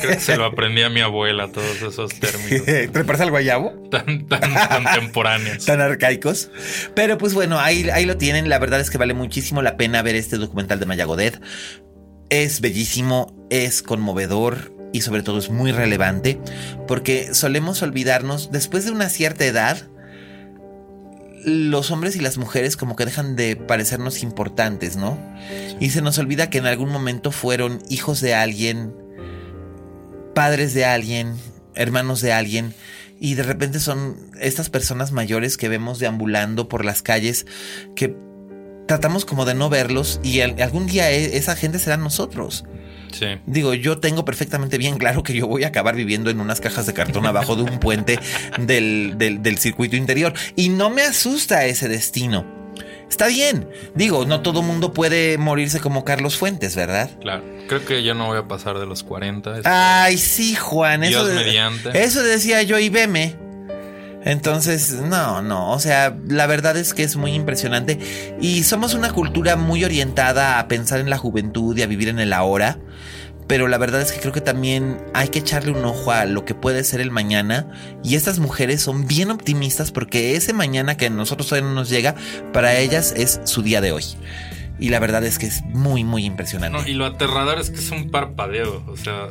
Creo que se lo aprendí a mi abuela, todos esos términos treparse al guayabo. tan, tan contemporáneos. tan arcaicos. Pero pues bueno, ahí, ahí lo tienen. La verdad es que vale muchísimo la pena ver este documental de Maya Godet. Es bellísimo, es conmovedor y sobre todo es muy relevante porque solemos olvidarnos después de una cierta edad. los hombres y las mujeres como que dejan de parecernos importantes, ¿no? Y se nos olvida que en algún momento fueron hijos de alguien, padres de alguien, hermanos de alguien, y de repente son estas personas mayores que vemos deambulando por las calles que tratamos como de no verlos y algún día e, esa gente será nosotros. Sí. Digo, yo tengo perfectamente bien claro que yo voy a acabar viviendo en unas cajas de cartón abajo de un puente del, del, circuito interior. Y no me asusta ese destino. Está bien. Digo, no todo mundo puede morirse como Carlos Fuentes, ¿verdad? Claro. Creo que yo no voy a pasar de los 40. Ay, sí, Juan. Dios eso mediante. Eso decía yo y veme. Entonces, no, no, o sea, la verdad es que es muy impresionante y somos una cultura muy orientada a pensar en la juventud y a vivir en el ahora, pero la verdad es que creo que también hay que echarle un ojo a lo que puede ser el mañana y estas mujeres son bien optimistas porque ese mañana que a nosotros todavía no nos llega, para ellas es su día de hoy. Y la verdad es que es muy, muy impresionante. y lo aterrador es que es un parpadeo, o sea,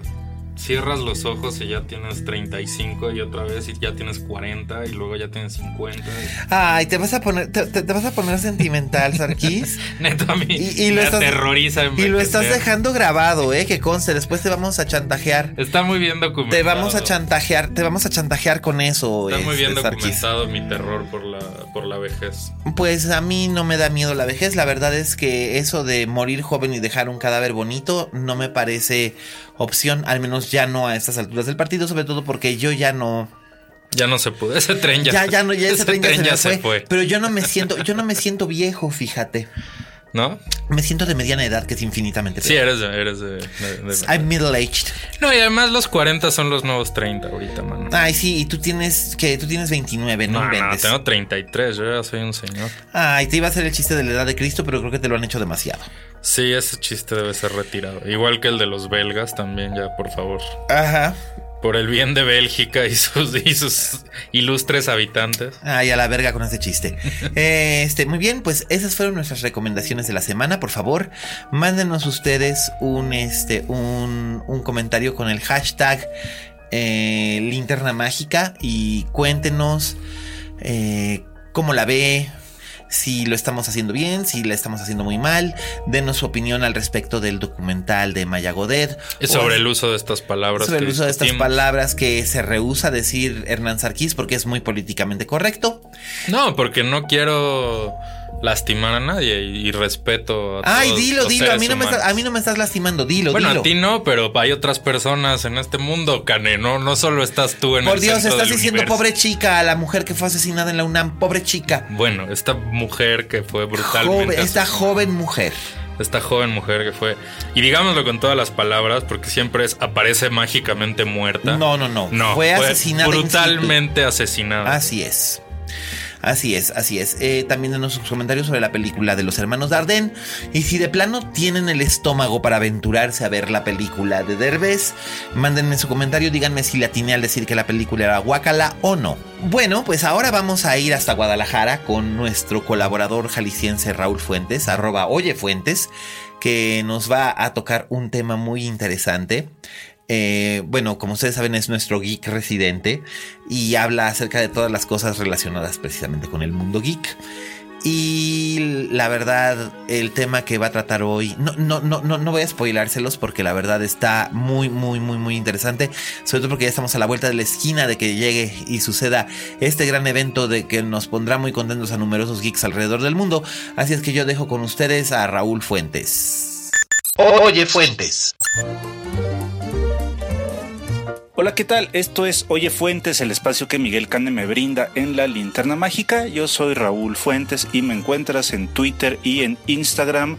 cierras los ojos y ya tienes 35 y otra vez y ya tienes 40 y luego ya tienes 50. Ay, te vas a poner, te, vas a poner sentimental, Sarkis. Neto a mí y, lo aterroriza. Y lo estás dejando grabado, eh, que conste, después te vamos a chantajear. Está muy bien documentado. Te vamos a chantajear, te vamos a chantajear con eso. Está muy bien este, documentado mi terror por la, por la vejez. Pues a mí no me da miedo la vejez, la verdad es que eso de morir joven y dejar un cadáver bonito no me parece opción, al menos ya no a estas alturas del partido, sobre todo porque yo ya no. Ya no se pudo, ese tren ya. Ya, ya no, ya ese, tren, ya, se, fue. Pero yo no me siento, yo no me siento viejo, fíjate. ¿No? Me siento de mediana edad, que es infinitamente Sí, eres de, eres de, I'm middle-aged. No, y además los 40 son los nuevos 30 ahorita, mano. Ay, sí, y tú tienes, que Tú tienes 29, ¿no? No, no, tengo 33, yo ya soy un señor. Ay, te iba a hacer el chiste de la edad de Cristo, pero creo que te lo han hecho demasiado. Sí, ese chiste debe ser retirado. Igual que el de los belgas también, ya, por favor. Ajá. Por el bien de Bélgica y sus, ilustres habitantes. Ay, a la verga con ese chiste. este, muy bien, pues esas fueron nuestras recomendaciones de la semana. Por favor, mándenos ustedes un, este, un, un comentario con el hashtag eh, linterna mágica y cuéntenos eh, cómo la ve, si lo estamos haciendo bien, si la estamos haciendo muy mal, denos su opinión al respecto del documental de Maya Godet. Sobre el uso de estas palabras. Sobre el uso de estas palabras que se rehúsa decir Hernán Sarkis porque es muy políticamente correcto. No, porque no quiero lastimar a nadie y, respeto a Ay, dilo, dilo. A mí, no me estás, a mí no me estás lastimando, dilo, bueno, a ti no, pero hay otras personas en este mundo, Cane. No, no solo estás tú en Por Dios, estás diciendo pobre chica a la mujer que fue asesinada en la UNAM. Pobre chica. Bueno, esta mujer que fue brutalmente. esta joven mujer esta joven mujer que fue, y digámoslo con todas las palabras, porque siempre es, aparece mágicamente muerta. No, no, no. No, fue, asesinada. Brutalmente asesinada. Así es. Así es, así es. Eh, también denos sus comentarios sobre la película de los hermanos Dardenne. Y si de plano tienen el estómago para aventurarse a ver la película de Derbez, mándenme su comentario, díganme si le atiné al decir que la película era guacala o no. Bueno, pues ahora vamos a ir hasta Guadalajara con nuestro colaborador jalisciense Raúl Fuentes, arroba Oye Fuentes, que nos va a tocar un tema muy interesante. Eh, bueno, como ustedes saben, es nuestro geek residente y habla acerca de todas las cosas relacionadas precisamente con el mundo geek. Y la verdad, el tema que va a tratar hoy, no, no, no, no, voy a spoilárselos porque la verdad está muy, muy, muy, muy interesante. Sobre todo porque ya estamos a la vuelta de la esquina de que llegue y suceda este gran evento de que nos pondrá muy contentos a numerosos geeks alrededor del mundo. Así es que yo dejo con ustedes a Raúl Fuentes. Oye, Fuentes. Hola, ¿qué tal? Esto es Oye Fuentes, el espacio que Miguel Cane me brinda en la linterna mágica. Yo soy Raúl Fuentes y me encuentras en Twitter y en Instagram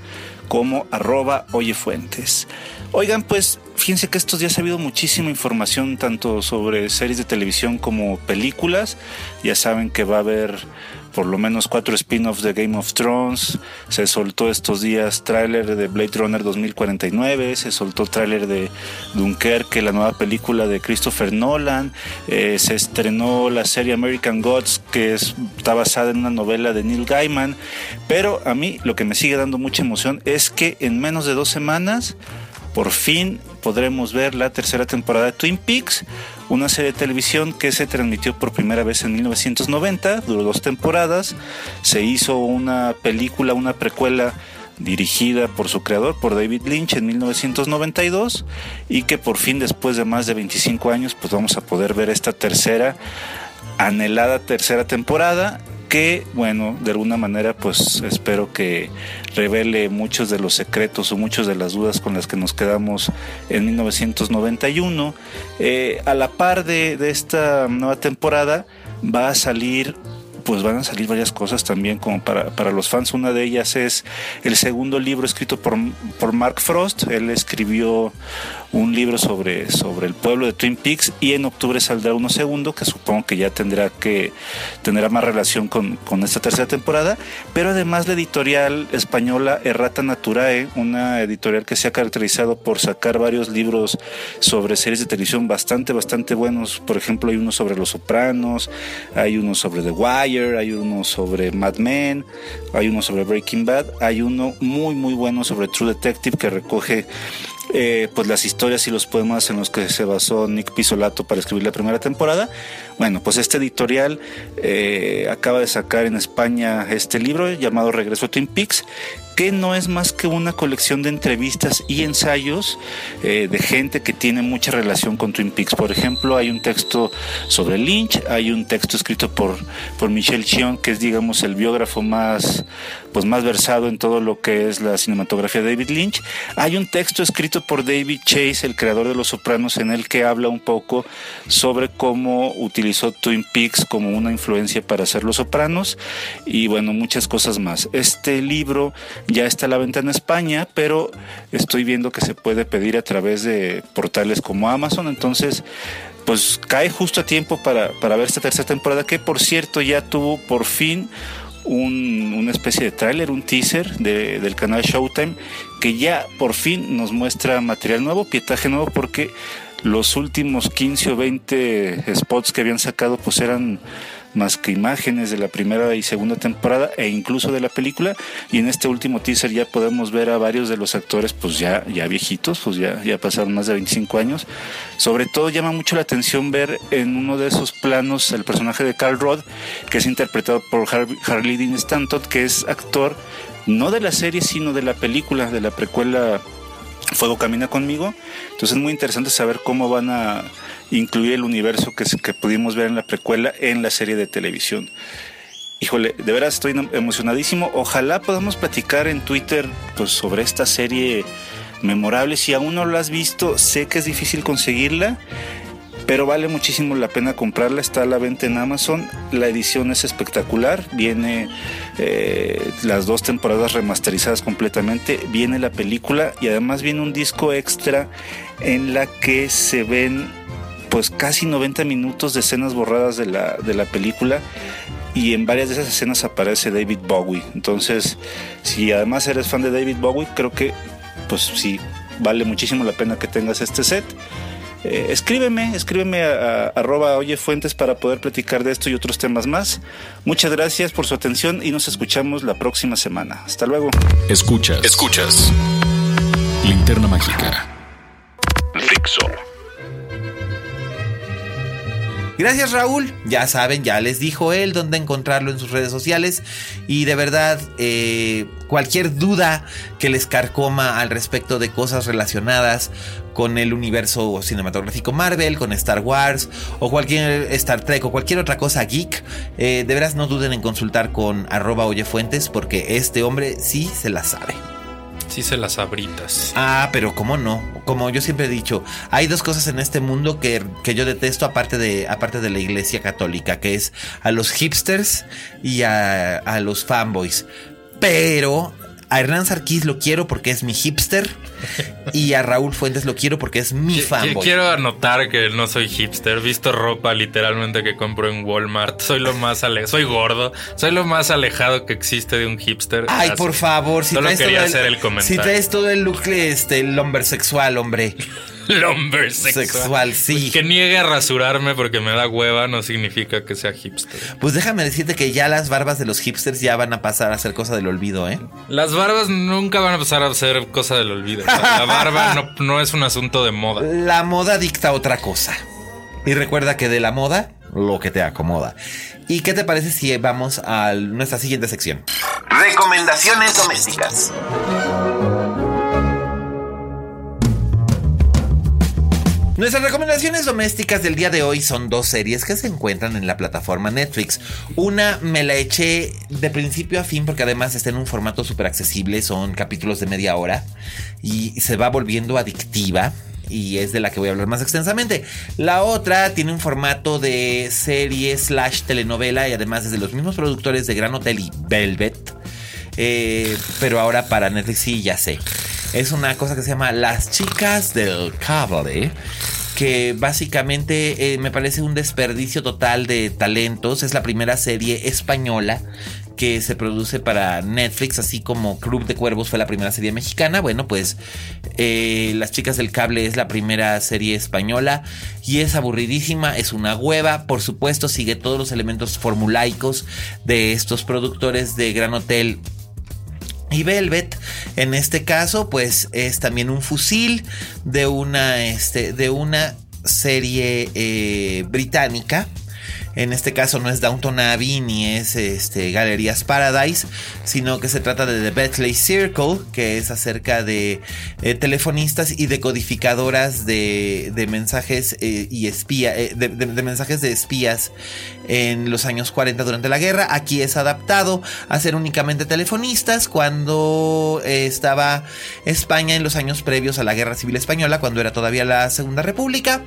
como arroba Oye Fuentes. Oigan, pues fíjense que estos días ha habido muchísima información tanto sobre series de televisión como películas. Ya saben que va a haber por lo menos cuatro spin-offs de Game of Thrones. Se soltó estos días tráiler de Blade Runner 2049, se soltó tráiler de Dunkerque, la nueva película de Christopher Nolan. Eh, se estrenó la serie American Gods, que está basada en una novela de Neil Gaiman. Pero a mí lo que me sigue dando mucha emoción es que en menos de dos semanas por fin podremos ver la tercera temporada de Twin Peaks, una serie de televisión que se transmitió por primera vez en 1990, duró dos temporadas, se hizo una película, una precuela dirigida por su creador, por David Lynch en 1992 y que por fin después de más de 25 años pues vamos a poder ver esta tercera, anhelada tercera temporada que bueno, de alguna manera pues espero que revele muchos de los secretos o muchas de las dudas con las que nos quedamos en 1991. Eh, a la par de, de esta nueva temporada va a salir pues van a salir varias cosas también como para, para los fans. Una de ellas es el segundo libro escrito por, por Mark Frost. Él escribió un libro sobre, sobre el pueblo de Twin Peaks y en octubre saldrá uno segundo que supongo que ya tendrá que tendrá más relación con, con esta tercera temporada. Pero además la editorial española Errata Naturae una editorial que se ha caracterizado por sacar varios libros sobre series de televisión bastante bastante buenos. Por ejemplo hay uno sobre Los Sopranos hay uno sobre The Wire hay uno sobre Mad Men hay uno sobre Breaking Bad hay uno muy muy bueno sobre True Detective que recoge eh, pues las historias y los poemas en los que se basó Nick Pisolato para escribir la primera temporada. Bueno, pues este editorial eh, acaba de sacar en España este libro llamado Regreso a Twin Peaks que no es más que una colección de entrevistas y ensayos eh, de gente que tiene mucha relación con Twin Peaks. Por ejemplo, hay un texto sobre Lynch, hay un texto escrito por, por Michel Chion, que es, digamos, el biógrafo más, pues, más versado en todo lo que es la cinematografía de David Lynch. Hay un texto escrito por David Chase, el creador de Los Sopranos, en el que habla un poco sobre cómo utilizó Twin Peaks como una influencia para hacer Los Sopranos y, bueno, muchas cosas más. Este libro ya está a la venta en España, pero estoy viendo que se puede pedir a través de portales como Amazon, entonces pues cae justo a tiempo para, para ver esta tercera temporada que por cierto ya tuvo por fin un, una especie de tráiler, un teaser de, del canal Showtime que ya por fin nos muestra material nuevo, pietaje nuevo porque los últimos 15 o 20 spots que habían sacado pues eran más que imágenes de la primera y segunda temporada e incluso de la película y en este último teaser ya podemos ver a varios de los actores pues ya, ya viejitos, pues ya, ya pasaron más de 25 años. Sobre todo llama mucho la atención ver en uno de esos planos el personaje de Carl Roth que es interpretado por Harley Dean Stanton que es actor no de la serie sino de la película, de la precuela Fuego Camina conmigo. Entonces es muy interesante saber cómo van a incluir el universo que, pudimos ver en la precuela en la serie de televisión. Híjole, de veras estoy emocionadísimo. Ojalá podamos platicar en Twitter pues, sobre esta serie memorable. Si aún no lo has visto, sé que es difícil conseguirla, pero vale muchísimo la pena comprarla. Está a la venta en Amazon. La edición es espectacular. Viene eh, las dos temporadas remasterizadas completamente. Viene la película y además viene un disco extra en la que se ven pues casi 90 minutos de escenas borradas de la, de la película y en varias de esas escenas aparece David Bowie. Entonces, si además eres fan de David Bowie, creo que pues sí, vale muchísimo la pena que tengas este set. Eh, escríbeme, escríbeme a, a, arroba oyefuentes para poder platicar de esto y otros temas más. Muchas gracias por su atención y nos escuchamos la próxima semana. Hasta luego. Escuchas, escuchas. Linterna mágica. Fixo. Gracias Raúl, ya saben, ya les dijo él dónde encontrarlo en sus redes sociales y de verdad eh, cualquier duda que les carcoma al respecto de cosas relacionadas con el universo cinematográfico Marvel, con Star Wars o cualquier Star Trek o cualquier otra cosa geek, eh, de veras no duden en consultar con arroba oyefuentes porque este hombre sí se la sabe. Se las abritas. Ah, pero cómo no. Como yo siempre he dicho, hay dos cosas en este mundo que, que yo detesto aparte de, aparte de la iglesia católica, que es a los hipsters y a, a los fanboys. Pero a Hernán Sarkis lo quiero porque es mi hipster. Y a Raúl Fuentes lo quiero porque es mi fanboy. Quiero anotar que no soy hipster. Visto ropa literalmente que compro en Walmart. Soy lo más alejado. Soy gordo. Soy lo más alejado que existe de un hipster. Ay, por favor. Si Solo traes quería todo hacer el, el comentario. Si traes todo el look este, el hombre sexual, hombre. Lumber sexual. Sexual, sí. Que niegue a rasurarme porque me da hueva no significa que sea hipster. Pues déjame decirte que ya las barbas de los hipsters ya van a pasar a ser cosa del olvido, ¿eh? Las barbas nunca van a pasar a ser cosa del olvido. O sea, la barba no, no es un asunto de moda. La moda dicta otra cosa. Y recuerda que de la moda, lo que te acomoda. ¿Y qué te parece si vamos a nuestra siguiente sección? Recomendaciones domésticas. Nuestras recomendaciones domésticas del día de hoy son dos series que se encuentran en la plataforma Netflix. Una me la eché de principio a fin porque además está en un formato súper accesible, son capítulos de media hora y se va volviendo adictiva y es de la que voy a hablar más extensamente. La otra tiene un formato de serie slash telenovela y además es de los mismos productores de Gran Hotel y Velvet. Eh, pero ahora para Netflix sí, ya sé. Es una cosa que se llama Las chicas del cable que básicamente eh, me parece un desperdicio total de talentos. Es la primera serie española que se produce para Netflix, así como Club de Cuervos fue la primera serie mexicana. Bueno, pues eh, Las Chicas del Cable es la primera serie española y es aburridísima, es una hueva. Por supuesto, sigue todos los elementos formulaicos de estos productores de Gran Hotel y Velvet, en este caso, pues es también un fusil de una, este, de una serie eh, británica en este caso no es Downton Abbey ni es este, Galerías Paradise, sino que se trata de The Bethley Circle, que es acerca de eh, telefonistas y decodificadoras de, de mensajes eh, y espía, eh, de, mensajes de espías en los años 40 durante la guerra. Aquí es adaptado a ser únicamente telefonistas cuando estaba España en los años previos a la Guerra Civil Española, cuando era todavía la Segunda República.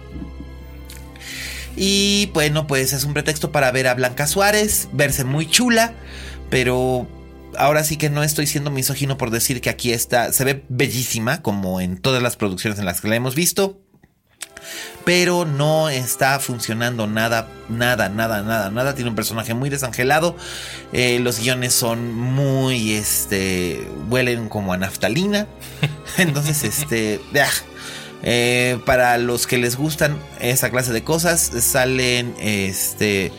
Y bueno, pues es un pretexto para ver a Blanca Suárez, verse muy chula, pero ahora sí que no estoy siendo misógino por decir que aquí está, se ve bellísima, como en todas las producciones en las que la hemos visto. Pero no está funcionando nada, nada, nada, nada, nada. Tiene un personaje muy desangelado. Eh, los guiones son muy, este, huelen como a naftalina. Entonces, este, eh, para los que les gustan esa clase de cosas, salen este.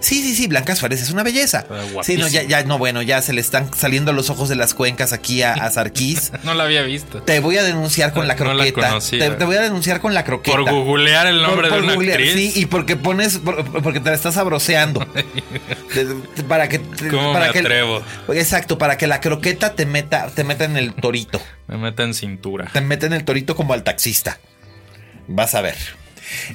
Sí, sí, sí, Blanca Suárez es una belleza. Sí, no, ya, ya, no, bueno, ya se le están saliendo los ojos de las cuencas aquí a, a Sarkis. no la había visto. Te voy a denunciar con la croqueta. te, voy a denunciar con la croqueta. Por googlear el nombre de una actriz. Sí, y porque pones, porque te la estás abroceando. para que. ¿Cómo para me atrevo? exacto, para que la croqueta te meta, te meta en el torito. me meta en cintura. Te meta en el torito como al taxista. Vas a ver.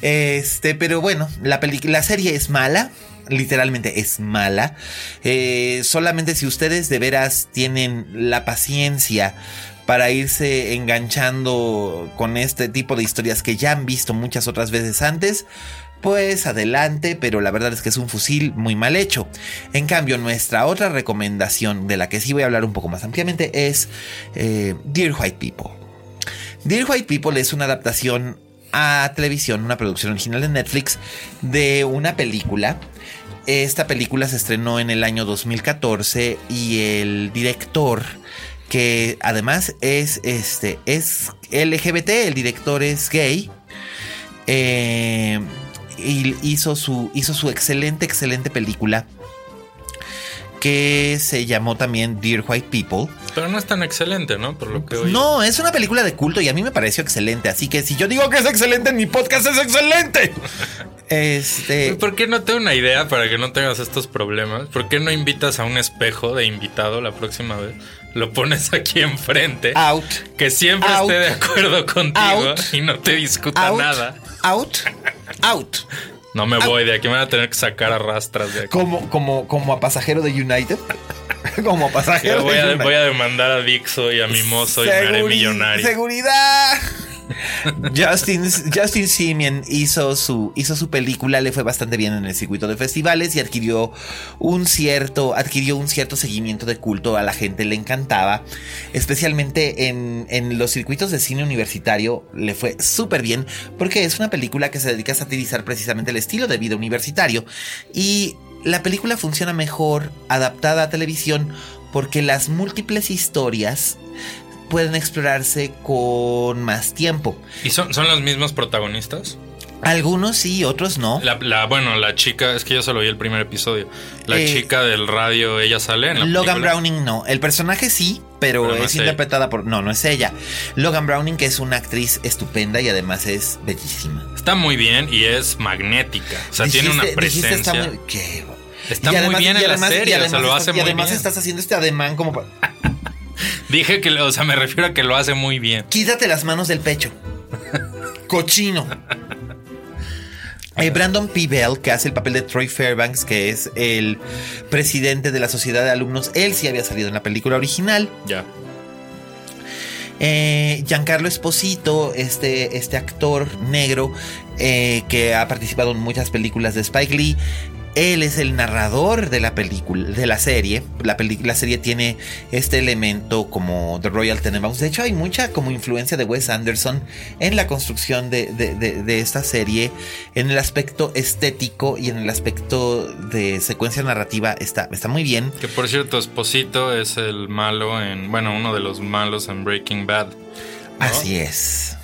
Este, pero bueno, la, la serie es mala literalmente es mala. Eh, solamente si ustedes de veras tienen la paciencia para irse enganchando con este tipo de historias que ya han visto muchas otras veces antes, pues adelante, pero la verdad es que es un fusil muy mal hecho. En cambio, nuestra otra recomendación, de la que sí voy a hablar un poco más ampliamente, es eh, Dear White People. Dear White People es una adaptación a televisión, una producción original de Netflix, de una película esta película se estrenó en el año 2014 y el director que además es este es LGBT, el director es gay. Eh, y hizo su, hizo su excelente, excelente película que se llamó también Dear White People. Pero no es tan excelente, ¿no? Por lo que No, es una película de culto y a mí me pareció excelente. Así que si yo digo que es excelente, en mi podcast es excelente. Este. ¿Por qué no tengo una idea para que no tengas estos problemas? ¿Por qué no invitas a un espejo de invitado la próxima vez? Lo pones aquí enfrente. Out. Que siempre esté de acuerdo contigo y no te discuta nada. Out. Out. No me voy de aquí, me van a tener que sacar a rastras de aquí. Como, como, como a pasajero de United. como a pasajero voy de a, United. Voy a demandar a Dixo y a Mimoso y me haré millonario. ¡Seguridad! Justin, Justin hizo su, hizo su película, le fue bastante bien en el circuito de festivales y adquirió un cierto, adquirió un cierto seguimiento de culto, a la gente le encantaba, especialmente en, en los circuitos de cine universitario le fue súper bien porque es una película que se dedica a satirizar precisamente el estilo de vida universitario. Y la película funciona mejor adaptada a televisión porque las múltiples historias pueden explorarse con más tiempo. ¿Y son, son los mismos protagonistas? Algunos sí, otros no. La, bueno, la chica, es que yo solo vi el primer episodio. La eh, chica del radio, ella sale en la Logan Browning no. El personaje sí, pero, Pero no es interpretada por... No, no es ella. Logan Browning, que es una actriz estupenda y además es bellísima. Está muy bien y es magnética. O sea, tiene una presencia. está muy, qué- Está y muy además- bien y en la además- y serie, o sea, además lo hace Y muy además bien. estás haciendo este ademán como... Dije que, o sea, me refiero a que lo hace muy bien. Quítate las manos del pecho. Cochino. Eh, Brandon P. Bell, que hace el papel de Troy Fairbanks, que es el presidente de la sociedad de alumnos, él sí había salido en la película original. Ya. Eh, Giancarlo Esposito, este, este actor negro eh, que ha participado en muchas películas de Spike Lee. Él es el narrador de la película, de la serie. La, la serie tiene este elemento como The Royal Tenenbaums. De hecho, hay mucha como influencia de Wes Anderson en la construcción de, de- de- de esta serie. En el aspecto estético y en el aspecto de secuencia narrativa está, está muy bien. Que por cierto, Esposito es el malo en. Bueno, uno de los malos en Breaking Bad. Así es.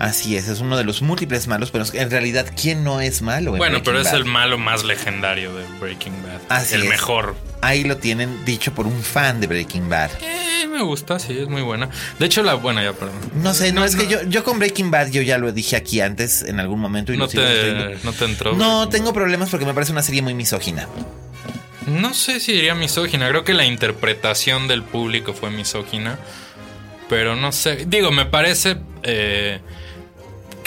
Así es, es uno de los múltiples malos, pero en realidad, ¿quién no es malo? en Bueno, pero es Bad? el malo más legendario de Breaking Bad. Así el es. mejor. Ahí lo tienen dicho por un fan de Breaking Bad. Eh, me gusta, sí, es muy buena. De hecho, la buena ya, perdón. No sé, no, es que yo, yo con Breaking Bad, yo ya lo dije aquí antes en algún momento y No te, no te entró. No, tengo problemas porque me parece una serie muy misógina. No sé si diría misógina. Creo que la interpretación del público fue misógina. Pero no sé. Digo, me parece eh,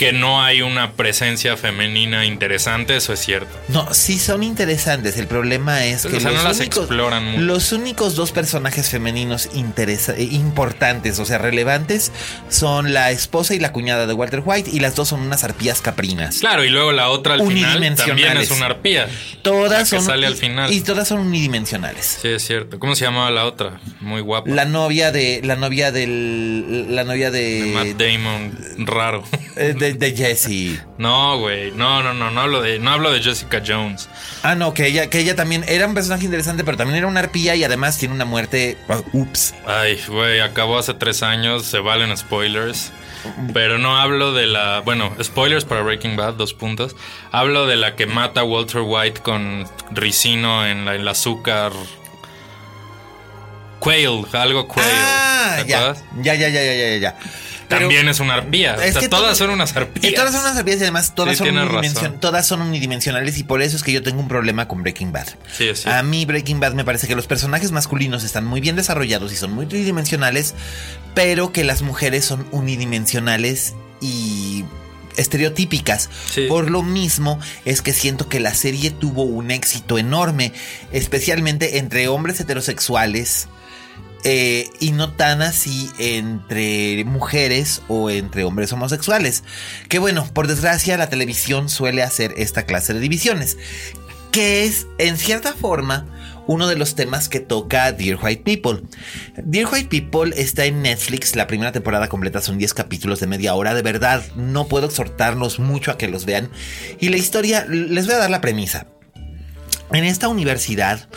que no hay una presencia femenina interesante. Eso es cierto. No, sí son interesantes. El problema es Pero, que o sea, los, no las únicos, exploran mucho. los únicos dos personajes femeninos interesa- eh, importantes, o sea, relevantes, son la esposa y la cuñada de Walter White, y las dos son unas arpías caprinas. Claro, y luego la otra al final también es una arpía. Todas que son sale al y- final. y todas son unidimensionales. Sí, es cierto. ¿Cómo se llamaba la otra? Muy guapa. La novia de la novia del la novia De de Matt Damon, raro. eh, de, de Jessie. No, güey. No, no, no. No hablo de, no hablo de Jessica Jones. Ah, no, que ella que ella también era un personaje interesante, pero también era una arpía y además tiene una muerte. Ups. Ay, güey, acabó hace tres años. Se valen spoilers. Pero no hablo de la. Bueno, spoilers para Breaking Bad, dos puntos. Hablo de la que mata a Walter White con ricino en la- el azúcar. Quail, algo quail. Ah, ¿te ya, ya, ya, ya, ya, ya, ya. También es una arpía. Es o sea, que todas son unas arpías. Y todas son unas arpías y además todas, Sí, son unidimension- todas son unidimensionales y por eso es que yo tengo un problema con Breaking Bad. Sí, sí. A mí Breaking Bad me parece que los personajes masculinos están muy bien desarrollados y son muy tridimensionales, pero que las mujeres son unidimensionales y estereotípicas. Sí. Por lo mismo es que siento que la serie tuvo un éxito enorme, especialmente entre hombres heterosexuales. Eh, y no tan así entre mujeres o entre hombres homosexuales. Que bueno, por desgracia la televisión suele hacer esta clase de divisiones. Que es, en cierta forma, uno de los temas que toca Dear White People. Dear White People está en Netflix, la primera temporada completa son 10 capítulos de media hora, de verdad, no puedo exhortarlos mucho a que los vean. Y la historia, les voy a dar la premisa. En esta universidad,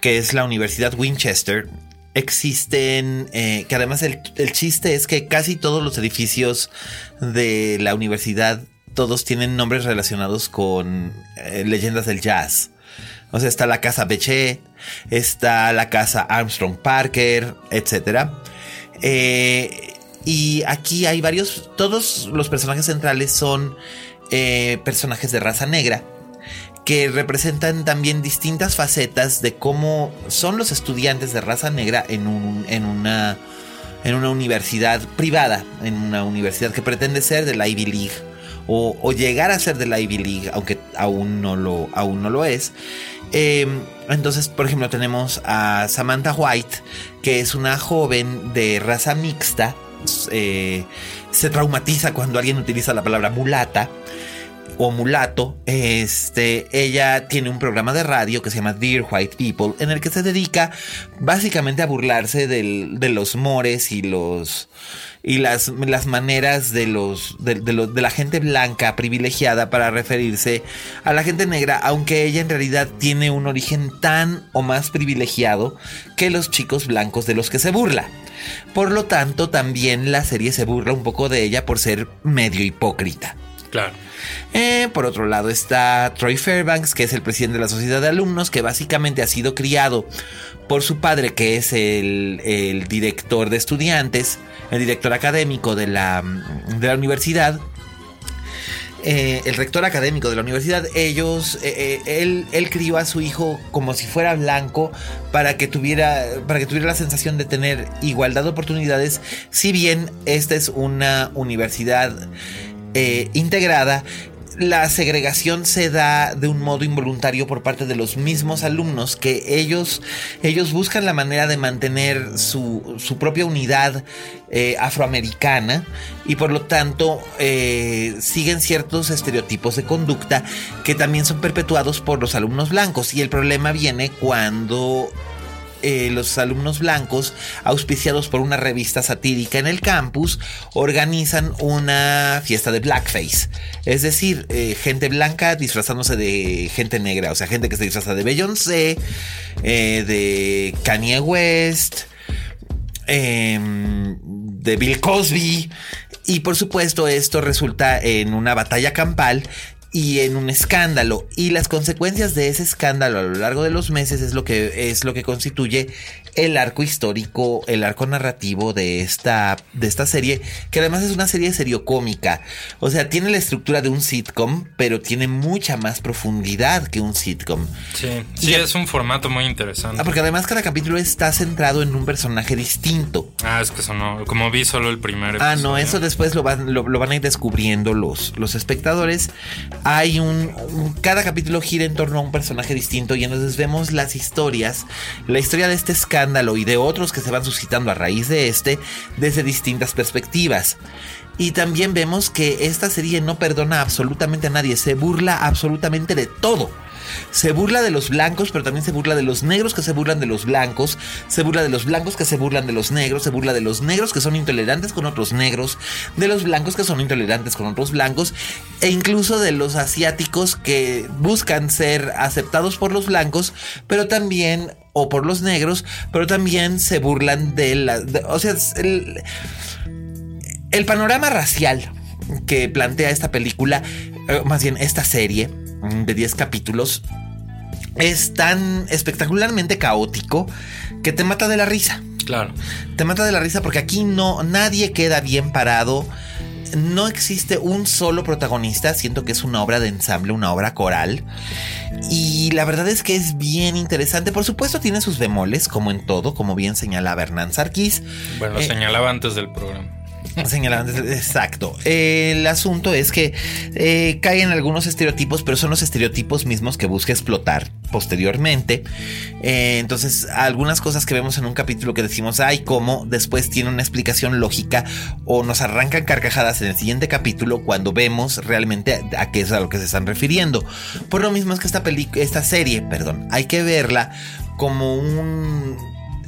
que es la Universidad Winchester, existen, eh, que además el, el chiste es que casi todos los edificios de la universidad, todos tienen nombres relacionados con eh, leyendas del jazz. O sea, está la casa Bechet, está la casa Armstrong Parker, etc. y aquí hay varios, todos los personajes centrales son eh, personajes de raza negra que representan también distintas facetas de cómo son los estudiantes de raza negra en, un, en, una, en una universidad privada, en una universidad que pretende ser de la Ivy League o, llegar a ser de la Ivy League, aunque aún no lo, aún no lo es. Eh, entonces, por ejemplo, tenemos a Samantha White, que es una joven de raza mixta. eh, se traumatiza cuando alguien utiliza la palabra mulata o mulato, este, ella tiene un programa de radio que se llama Dear White People, en el que se dedica básicamente a burlarse del- de los mores y los y las, las maneras de los de, de la gente blanca privilegiada para referirse a la gente negra, aunque ella en realidad tiene un origen tan o más privilegiado que los chicos blancos de los que se burla. Por lo tanto, también la serie se burla un poco de ella por ser medio hipócrita. Claro. Eh, por otro lado está Troy Fairbanks, que es el presidente de la sociedad de alumnos, que básicamente ha sido criado por su padre, que es el, director de estudiantes, el director académico de la, universidad. Eh, el rector académico de la universidad, ellos, eh, él, él crió a su hijo como si fuera blanco para que tuviera, para que tuviera la sensación de tener igualdad de oportunidades, si bien esta es una universidad eh, integrada, la segregación se da de un modo involuntario por parte de los mismos alumnos que ellos, ellos buscan la manera de mantener su, su propia unidad eh, afroamericana y por lo tanto eh, siguen ciertos estereotipos de conducta que también son perpetuados por los alumnos blancos. Y el problema viene cuando eh, los alumnos blancos, auspiciados por una revista satírica en el campus, organizan una fiesta de blackface. Es decir, eh, gente blanca disfrazándose de gente negra. O sea, gente que se disfraza de Beyoncé, eh, de Kanye West, em, de Bill Cosby. Y por supuesto esto resulta en una batalla campal y en un escándalo. Y las consecuencias de ese escándalo a lo largo de los meses es lo que es lo que constituye el arco histórico, el arco narrativo de esta de esta serie, que además es una serie seriocómica. O sea, tiene la estructura de un sitcom, pero tiene mucha más profundidad que un sitcom. Sí, sí, Y- es un formato muy interesante. Ah, porque además cada capítulo está centrado en un personaje distinto. Ah, es que eso no. Como vi solo el primer Ah, no, episodio. eso después lo van, lo, lo van a ir descubriendo los, los espectadores. Hay un, un- Cada capítulo gira en torno a un personaje distinto y entonces vemos las historias, la historia de este y de otros que se van suscitando a raíz de este desde distintas perspectivas. Y también vemos que esta serie no perdona absolutamente a nadie, se burla absolutamente de todo. Se burla de los blancos, pero también se burla de los negros que se burlan de los blancos, se burla de los blancos que se burlan de los negros, se burla de los negros que son intolerantes con otros negros, de los blancos que son intolerantes con otros blancos, e incluso de los asiáticos que buscan ser aceptados por los blancos, pero también, o por los negros, pero también se burlan de la... de- o sea, el, el panorama racial que plantea esta película, eh, más bien esta serie mm, de 10 capítulos, es tan espectacularmente caótico que te mata de la risa. Claro. Te mata de la risa porque aquí no nadie queda bien parado. No existe un solo protagonista. Siento que es una obra de ensamble, una obra coral. Y la verdad es que es bien interesante. Por supuesto, tiene sus bemoles, como en todo, como bien señalaba Hernán Sarkis. Bueno, lo Eh, señalaba antes del programa. Señalaban exacto. El asunto es que eh, caen algunos estereotipos, pero son los estereotipos mismos que busca explotar posteriormente. Eh, entonces, algunas cosas que vemos en un capítulo que decimos, ay, cómo después tiene una explicación lógica o nos arrancan carcajadas en el siguiente capítulo cuando vemos realmente a, a qué es a lo que se están refiriendo. Por lo mismo es que esta, peli- esta serie, perdón, hay que verla como un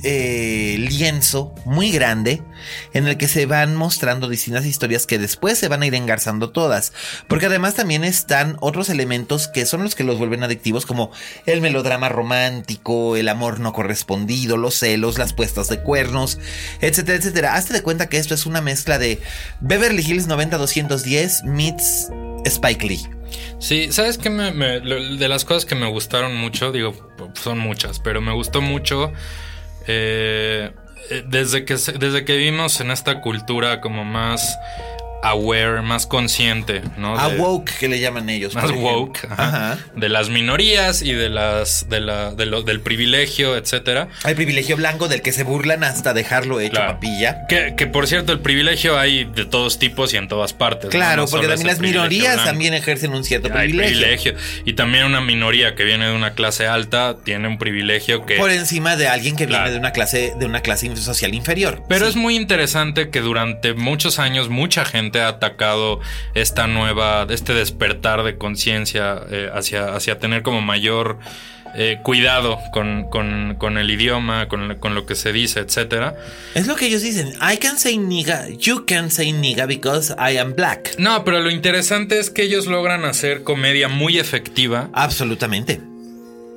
eh, lienzo muy grande en el que se van mostrando distintas historias que después se van a ir engarzando todas. Porque además también están otros elementos que son los que los vuelven adictivos, como el melodrama romántico, el amor no correspondido, los celos, las puestas de cuernos, etcétera, etcétera. Hazte de cuenta que esto es una mezcla de Beverly Hills 90210 meets Spike Lee. Sí, ¿sabes qué? De las cosas que me gustaron mucho, digo, son muchas, pero me gustó mucho eh, eh, desde, que, desde que vimos en esta cultura como más aware, más consciente, ¿no? A De- woke que le llaman ellos. más woke, ajá, Ajá. de las minorías y de las de la, de lo- del privilegio, etcétera. Hay privilegio blanco del que se burlan hasta dejarlo hecho Claro. papilla. Que, que, por cierto, el privilegio hay de todos tipos y en todas partes. Claro, No porque también las minorías blanco. también ejercen un cierto Hay privilegio. privilegio. Y también una minoría que viene de una clase alta tiene un privilegio que... Por encima de alguien que Claro. viene de una clase de una clase social inferior. Pero Sí. es muy interesante que durante muchos años mucha gente ha atacado esta nueva, este despertar de conciencia eh, hacia, hacia tener como mayor eh, cuidado con, con- con el idioma, con, con lo que se dice, etcétera. Es lo que ellos dicen. I can say nigga, you can say nigga because I am black. No, pero lo interesante es que ellos logran hacer comedia muy efectiva Absolutamente.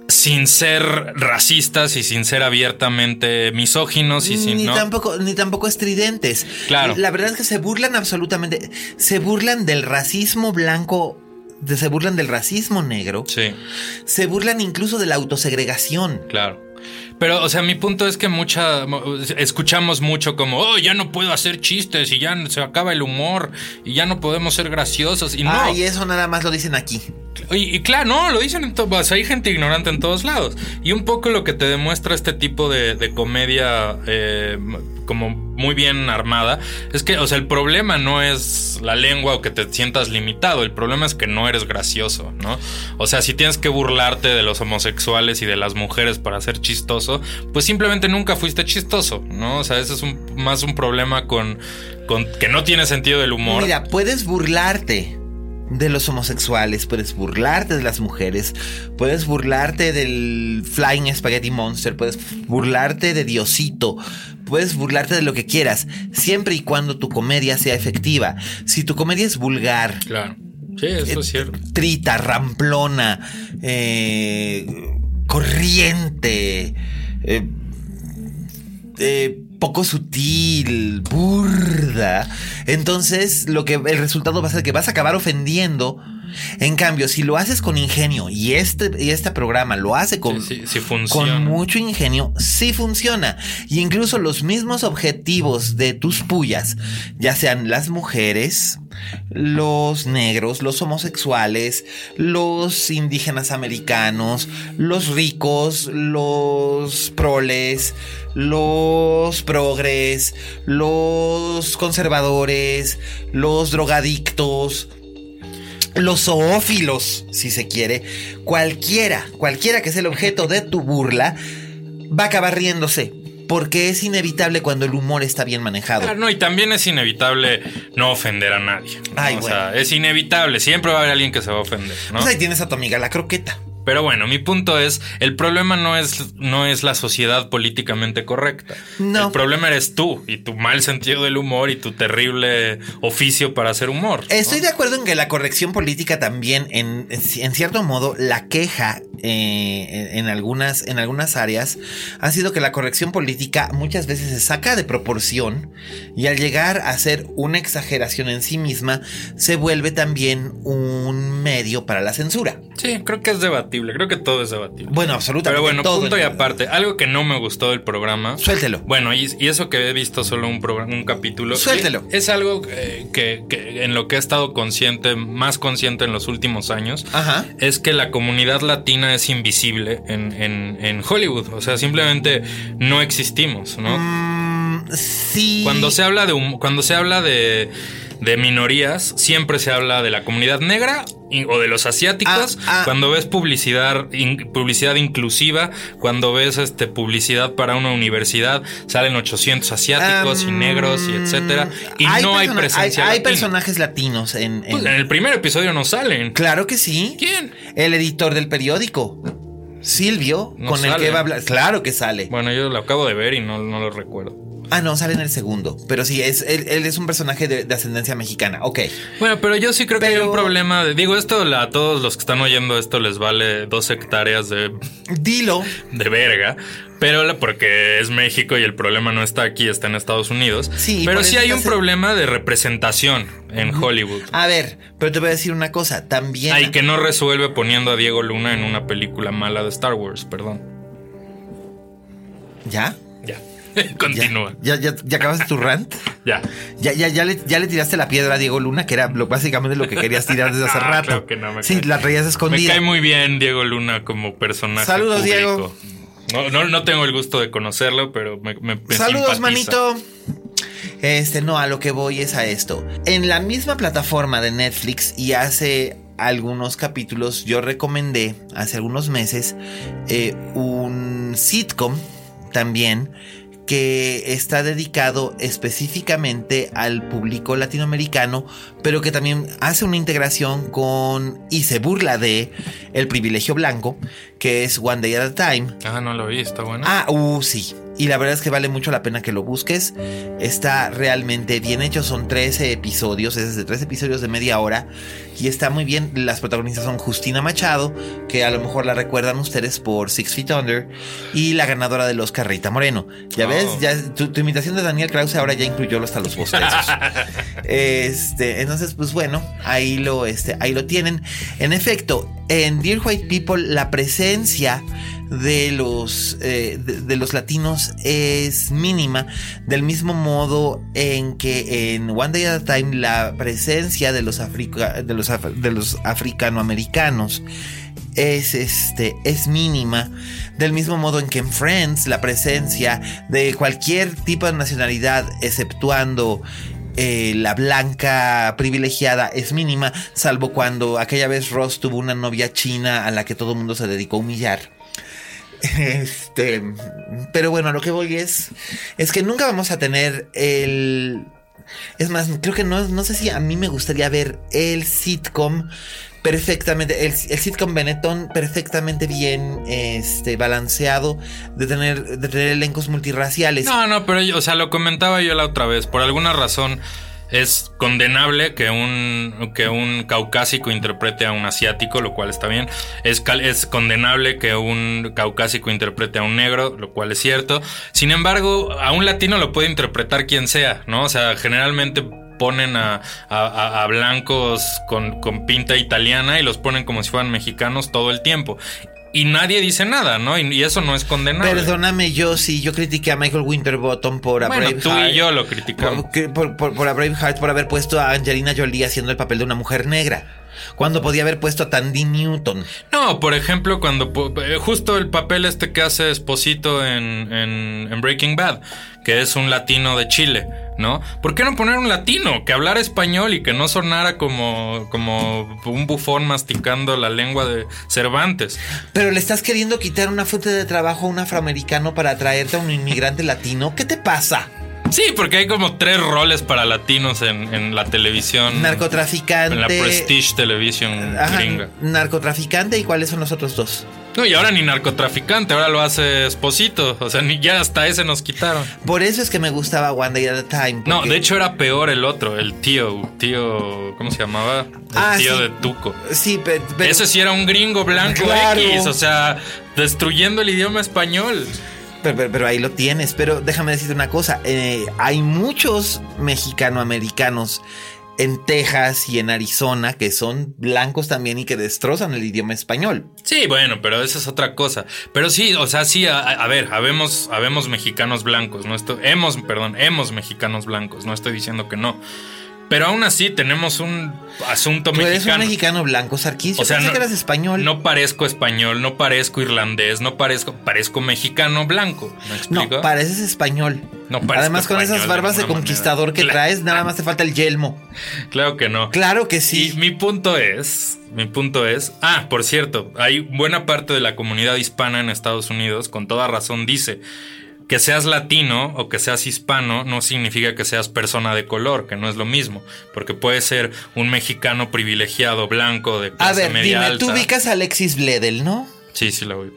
Sin ser racistas y sin ser abiertamente misóginos y sin ni ¿no? tampoco ni tampoco estridentes. Claro. La verdad es que se burlan absolutamente, se burlan del racismo blanco, se burlan del racismo negro, Sí, se burlan incluso de la autosegregación. claro. Pero, o sea, mi punto es que mucha. Escuchamos mucho como, oh, ya no puedo hacer chistes y ya se acaba el humor y ya no podemos ser graciosos. Y no. Ah, y eso nada más lo dicen aquí. Y, y claro, no, lo dicen en todos. hay gente ignorante en todos lados. Y un poco lo que te demuestra este tipo de, de comedia eh, como muy bien armada es que, o sea, el problema no es la lengua o que te sientas limitado. El problema es que no eres gracioso, ¿no? O sea, si tienes que burlarte de los homosexuales y de las mujeres para ser chistoso, pues simplemente nunca fuiste chistoso, ¿no? O sea, ese es más un problema con, con que no tiene sentido del humor. Mira, puedes burlarte de los homosexuales, puedes burlarte de las mujeres, puedes burlarte del Flying Spaghetti Monster, puedes burlarte de Diosito, puedes burlarte de lo que quieras, siempre y cuando tu comedia sea efectiva. Si tu comedia es vulgar, Claro. Sí, eso es cierto. trita, ramplona, eh, corriente, eh, eh, poco sutil, burda. Entonces, lo que el resultado va a ser que vas a acabar ofendiendo. En cambio, si lo haces con ingenio y este, y este programa lo hace con, Sí, sí, sí funciona. con mucho ingenio, sí funciona. Y incluso los mismos objetivos de tus pullas, ya sean las mujeres, los negros, los homosexuales, los indígenas americanos, los ricos, los proles, los progres, los conservadores, los drogadictos, los zoófilos, si se quiere, cualquiera, cualquiera que sea el objeto de tu burla, va a acabar riéndose. Porque es inevitable cuando el humor está bien manejado. Ah, no, y también es inevitable no ofender a nadie. ¿no? Ay, o bueno. sea, es inevitable. Siempre va a haber alguien que se va a ofender, ¿no? Pues ahí tienes a tu amiga la croqueta. Pero bueno, mi punto es, el problema no es, no es la sociedad políticamente correcta. No. El problema eres tú y tu mal sentido del humor y tu terrible oficio para hacer humor. ¿no? Estoy de acuerdo en que la corrección política también, en, en cierto modo, la queja eh, en, algunas, en algunas áreas ha sido que la corrección política muchas veces se saca de proporción y al llegar a ser una exageración en sí misma, se vuelve también un medio para la censura. Sí, creo que es debatible. Creo que todo es debatible. Bueno, absolutamente. Pero bueno, todo punto y aparte. Algo que no me gustó del programa. Suéltelo. Bueno, y, y eso que he visto solo un, programa, un capítulo. Suéltelo. Es, es algo eh, que, que en lo que he estado consciente, más consciente en los últimos años. Ajá. Es que la comunidad latina es invisible en, en- en Hollywood. O sea, simplemente no existimos, ¿no? Mm, sí. Cuando se habla de cuando se habla de, de minorías, siempre se habla de la comunidad negra o de los asiáticos. Ah, ah. Cuando ves publicidad, in- publicidad inclusiva, cuando ves este publicidad para una universidad, salen 800 asiáticos y negros y etcétera. Y no hay presencia. Hay, hay latina. personajes latinos en. en- Pues en el primer episodio no salen. Claro que sí. ¿Quién? El editor del periódico. Silvio, No con el que va a hablar. Claro que sale. Bueno, yo lo acabo de ver y no, no lo recuerdo. Ah, no, sale en el segundo. Pero sí, es, él, él es un personaje de, de ascendencia mexicana. Ok. Bueno, pero yo sí creo que hay un problema. De, digo, esto a todos los que están oyendo esto les vale dos hectáreas de Dilo. de verga. Pero porque es México y el problema no está aquí, está en Estados Unidos. Sí, pero sí hay un hace- problema de representación en Hollywood. A ver, pero te voy a decir una cosa. También. Hay que no resuelve poniendo a Diego Luna en una película mala de Star Wars, perdón. ¿Ya? Ya. Continúa. ¿Ya, ya, ya acabaste tu rant? Ya. Ya, ya, ya, le, ya le tiraste la piedra a Diego Luna, que era lo, básicamente lo que querías tirar desde hace No, rato. claro que no, me sí, cae. la traías Me escondida. cae muy bien Diego Luna como personaje. Saludos, público. Diego. No, no, no tengo el gusto de conocerlo, pero me, me- me Saludos, simpatiza. manito. Este, no, a lo que voy es a esto. En la misma plataforma de Netflix y hace algunos capítulos yo recomendé, hace algunos meses, eh, un sitcom también que está dedicado específicamente al público latinoamericano, pero que también hace una integración con y se burla de el privilegio blanco, que es One Day at a Time. Ah, no lo vi, está bueno. Ah, uh, sí. Y la verdad es que vale mucho la pena que lo busques. Está realmente bien hecho. Son 13 episodios, es de 13 episodios de media hora. Y está muy bien. Las protagonistas son Justina Machado, que a lo mejor la recuerdan ustedes por Six Feet Under, y la ganadora del Oscar, Rita Moreno. Ya Oh. ves, ya tu, tu imitación de Daniel Krause ahora ya incluyó hasta los bostezos. este, entonces, pues bueno, ahí lo, este, ahí lo tienen. En efecto, en Dear White People, la presencia de los, eh, de, los latinos es mínima, del mismo modo en que en One Day at a Time la presencia de los, africa- de los, de los africanoamericanos es, este, es mínima, del mismo modo en que en Friends la presencia de cualquier tipo de nacionalidad, exceptuando eh, la blanca privilegiada es mínima, salvo cuando aquella vez Ross tuvo una novia china a la que todo el mundo se dedicó a humillar. Este, pero bueno, lo que voy es, es que nunca vamos a tener el, es más, creo que no, no sé si a mí me gustaría ver el sitcom perfectamente, el, el sitcom Benetton perfectamente bien, este, balanceado, de tener, de tener elencos multirraciales. No, no, pero yo, o sea, lo comentaba yo la otra vez. Por alguna razón es condenable que un, que un caucásico interprete a un asiático, lo cual está bien. Es, es condenable que un caucásico interprete a un negro, lo cual es cierto. Sin embargo, a un latino lo puede interpretar quien sea, ¿no? O sea, generalmente ponen a- a blancos con, con pinta italiana y los ponen como si fueran mexicanos todo el tiempo. Y nadie dice nada, ¿no? Y, y eso no es condenable. Perdóname, yo sí, yo critiqué a Michael Winterbottom por a Bueno, tú Braveheart. y yo lo criticamos. Por, por, por- por a Braveheart por haber puesto a Angelina Jolie haciendo el papel de una mujer negra. Cuando podía haber puesto a Tandy Newton. No, por ejemplo, cuando eh, justo el papel este que hace Esposito en, en- en Breaking Bad, que es un latino de Chile, ¿no? ¿Por qué no poner un latino que hablara español y que no sonara como, como un bufón masticando la lengua de Cervantes? Pero le estás queriendo quitar una fuente de trabajo a un afroamericano para traerte a un inmigrante latino. ¿Qué te pasa? Sí, porque hay como tres roles para latinos en, en la televisión. Narcotraficante. En la Prestige Television Ajá, gringa. narcotraficante y cuáles son los otros dos. No, y ahora ni narcotraficante, ahora lo hace Esposito. O sea, ni ya hasta ese nos quitaron. Por eso es que me gustaba One Day at a Time. No, de hecho era peor el otro, el tío, tío, ¿cómo se llamaba? El Ah, tío sí. de Tuco. Sí, pe- pero. Ese sí era un gringo blanco Claro. X, o sea, destruyendo el idioma español. Pero, ahí lo tienes. Pero déjame decirte una cosa. eh, hay muchos mexicanoamericanos en Texas y en Arizona que son blancos también y que destrozan el idioma español. Sí, bueno, pero esa es otra cosa. Pero sí, o sea, sí, a, a ver, habemos, habemos mexicanos blancos, no estoy, hemos, perdón, hemos mexicanos blancos, no estoy diciendo que no. Pero aún así tenemos un asunto Tú eres un mexicano. blanco, Sarkis. O sea, no, que eras español. no parezco español, no parezco irlandés, no parezco, parezco mexicano blanco. ¿Me explico? No, pareces español. No Además, con esas barbas de, conquistador manera. que Claro. traes, nada más te falta el yelmo. Claro que no. Claro que sí. Y mi punto es, mi punto es, ah, por cierto, hay buena parte de la comunidad hispana en Estados Unidos, con toda razón dice, que seas latino o que seas hispano no significa que seas persona de color, que no es lo mismo, porque puede ser un mexicano privilegiado, blanco, de A clase ver, media dime, alta. tú ubicas a Alexis Bledel, ¿no? Sí, sí la voy.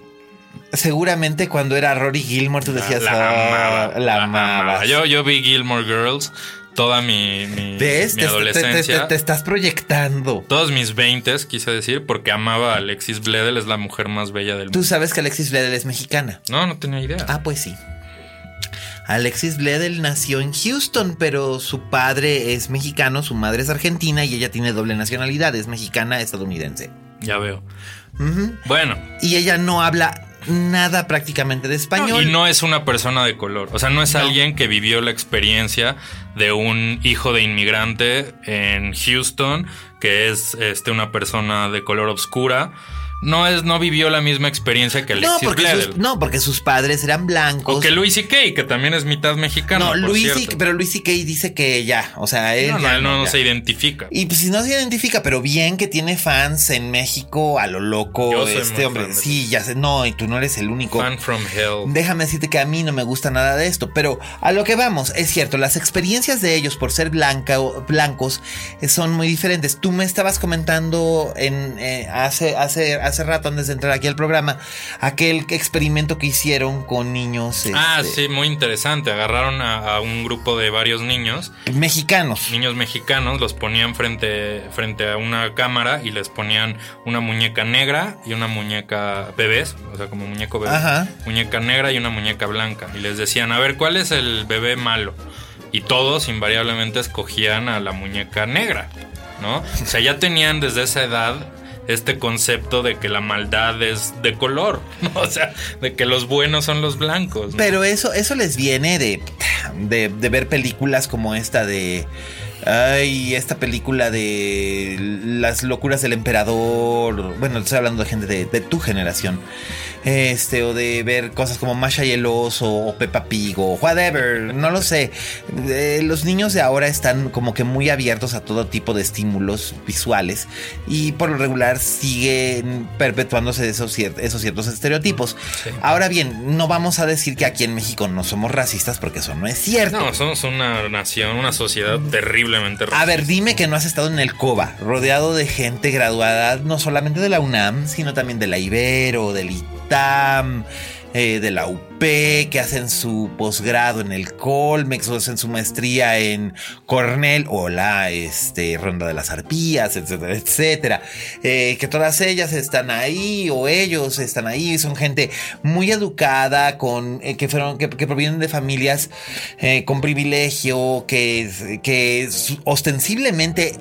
Seguramente cuando era Rory Gilmore tú decías, la "Ah, amaba, la amabas". Yo, yo vi Gilmore Girls toda mi, mi, ¿Ves? mi Te, te- te- adolescencia. te- te estás proyectando. Todos mis veintes, quise decir, porque amaba a Alexis Bledel, es la mujer más bella del mundo. Tú sabes que Alexis Bledel es mexicana. No, no tenía idea. Ah, pues sí. Alexis Bledel nació en Houston, pero su padre es mexicano, su madre es argentina y ella tiene doble nacionalidad, es mexicana estadounidense. Ya veo. Bueno, Y ella no habla nada prácticamente de español. y no es una persona de color. O sea, no es alguien que vivió la experiencia de un hijo de inmigrante en Houston, que es este, una persona de color oscura. No es, no vivió la misma experiencia que no, Alexis porque Bledel. sus, no, porque sus padres eran blancos. O que Louis C.K., que también es mitad mexicano. no, Luis. C- pero Luis C.K. dice que ya, o sea, él No, no, él no, se identifica. Y pues si no se identifica, pero bien que tiene fans en México a lo loco. Yo este hombre. Sí, ya sé. No, y tú no eres el único. Fan from hell. Déjame decirte que a mí no me gusta nada de esto, pero a lo que vamos, es cierto, las experiencias de ellos por ser blanca, o- blancos eh, son muy diferentes. Tú me estabas comentando en, eh, hace, hace, hace rato antes de entrar aquí al programa, aquel experimento que hicieron con niños. Ah, este, sí, muy interesante. Agarraron a, a un grupo de varios niños, Mexicanos. niños mexicanos, los ponían frente, frente a una cámara y les ponían una muñeca negra y una muñeca bebés, o sea, como muñeco bebé. Ajá. Muñeca negra y una muñeca blanca. Y les decían, a ver, ¿cuál es el bebé malo? Y todos invariablemente escogían a la muñeca negra, ¿no? O sea, ya tenían desde esa edad este concepto de que la maldad es de color. O sea, de que los buenos son los blancos. Pero eso, eso les viene de, de, de ver películas como esta de. Ay, esta película de las locuras del emperador. Bueno, estoy hablando de gente de, de tu generación. Este, o de ver cosas como Masha y el oso, o Peppa Pig, o whatever. No lo sé. Eh, los niños de ahora están como que muy abiertos a todo tipo de estímulos visuales. Y por lo regular siguen perpetuándose esos, cier- esos ciertos estereotipos. Ahora bien, no vamos a decir que aquí en México no somos racistas, porque eso no es cierto. No, somos una nación, una sociedad terriblemente A ver, dime que no has estado en el COBA, rodeado de gente graduada no solamente de la UNAM, sino también de la Ibero, del Eh, de la UP, que hacen su posgrado en el Colmex o hacen su maestría en Cornell o la este, Ronda de las Arpías, etcétera, etcétera. Eh, que todas ellas están ahí o ellos están ahí, son gente muy educada, con, eh, que, fueron, que, provienen de familias con privilegio, que, que ostensiblemente...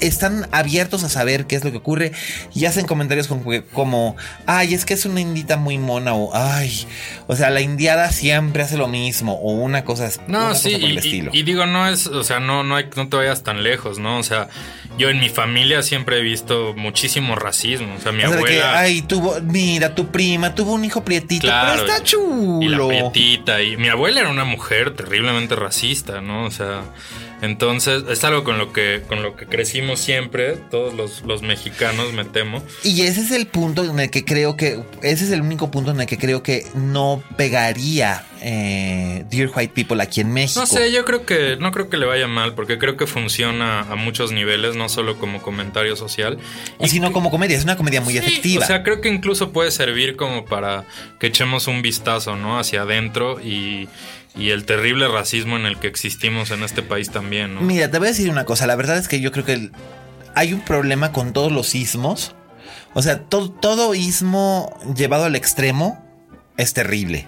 están abiertos a saber qué es lo que ocurre y hacen comentarios como, como, ay, es que es una indita muy mona o ay, o sea, la indiada siempre hace lo mismo o una cosa, No, una sí, cosa por el y, estilo. y- y digo, no es, o sea, no, no, hay, no te vayas tan lejos, ¿no? O sea, yo en mi familia siempre he visto muchísimo racismo. O sea, mi O sea, de que, abuela. ay, tuvo, mira, tu prima tuvo un hijo prietito, Claro, pero está y la chulo. prietita. Y mi abuela era una mujer terriblemente racista, ¿no? O sea, entonces es algo con lo que, con lo que crecimos siempre, todos los, los mexicanos, me temo. Y ese es el punto en el que creo que, ese es el único punto en el que creo que no pegaría eh, Dear White People aquí en México. No sé, yo creo que no creo que le vaya mal, porque creo que funciona a muchos niveles, no solo como comentario social. Y sino como comedia, es una comedia muy Sí, efectiva. O sea, creo que incluso puede servir como para que echemos un vistazo, ¿no? Hacia adentro y, y el terrible racismo en el que existimos en este país también, ¿no? Mira, te voy a decir una cosa. La verdad es que yo creo que hay un problema con todos los ismos. O sea, to- todo ismo llevado al extremo es terrible.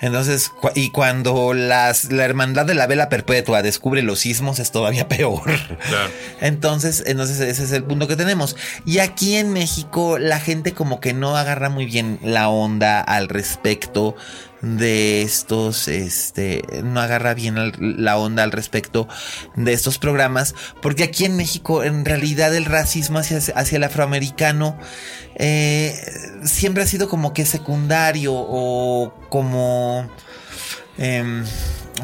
Entonces, cu- y cuando las, la hermandad de la vela perpetua descubre los ismos es todavía peor. Claro. Entonces, entonces ese es el punto que tenemos. Y aquí en México la gente como que no agarra muy bien la onda al respecto de estos, este, no agarra bien la onda al respecto de estos programas, porque aquí en México en realidad el racismo hacia, hacia el afroamericano eh, siempre ha sido como que secundario o como... em,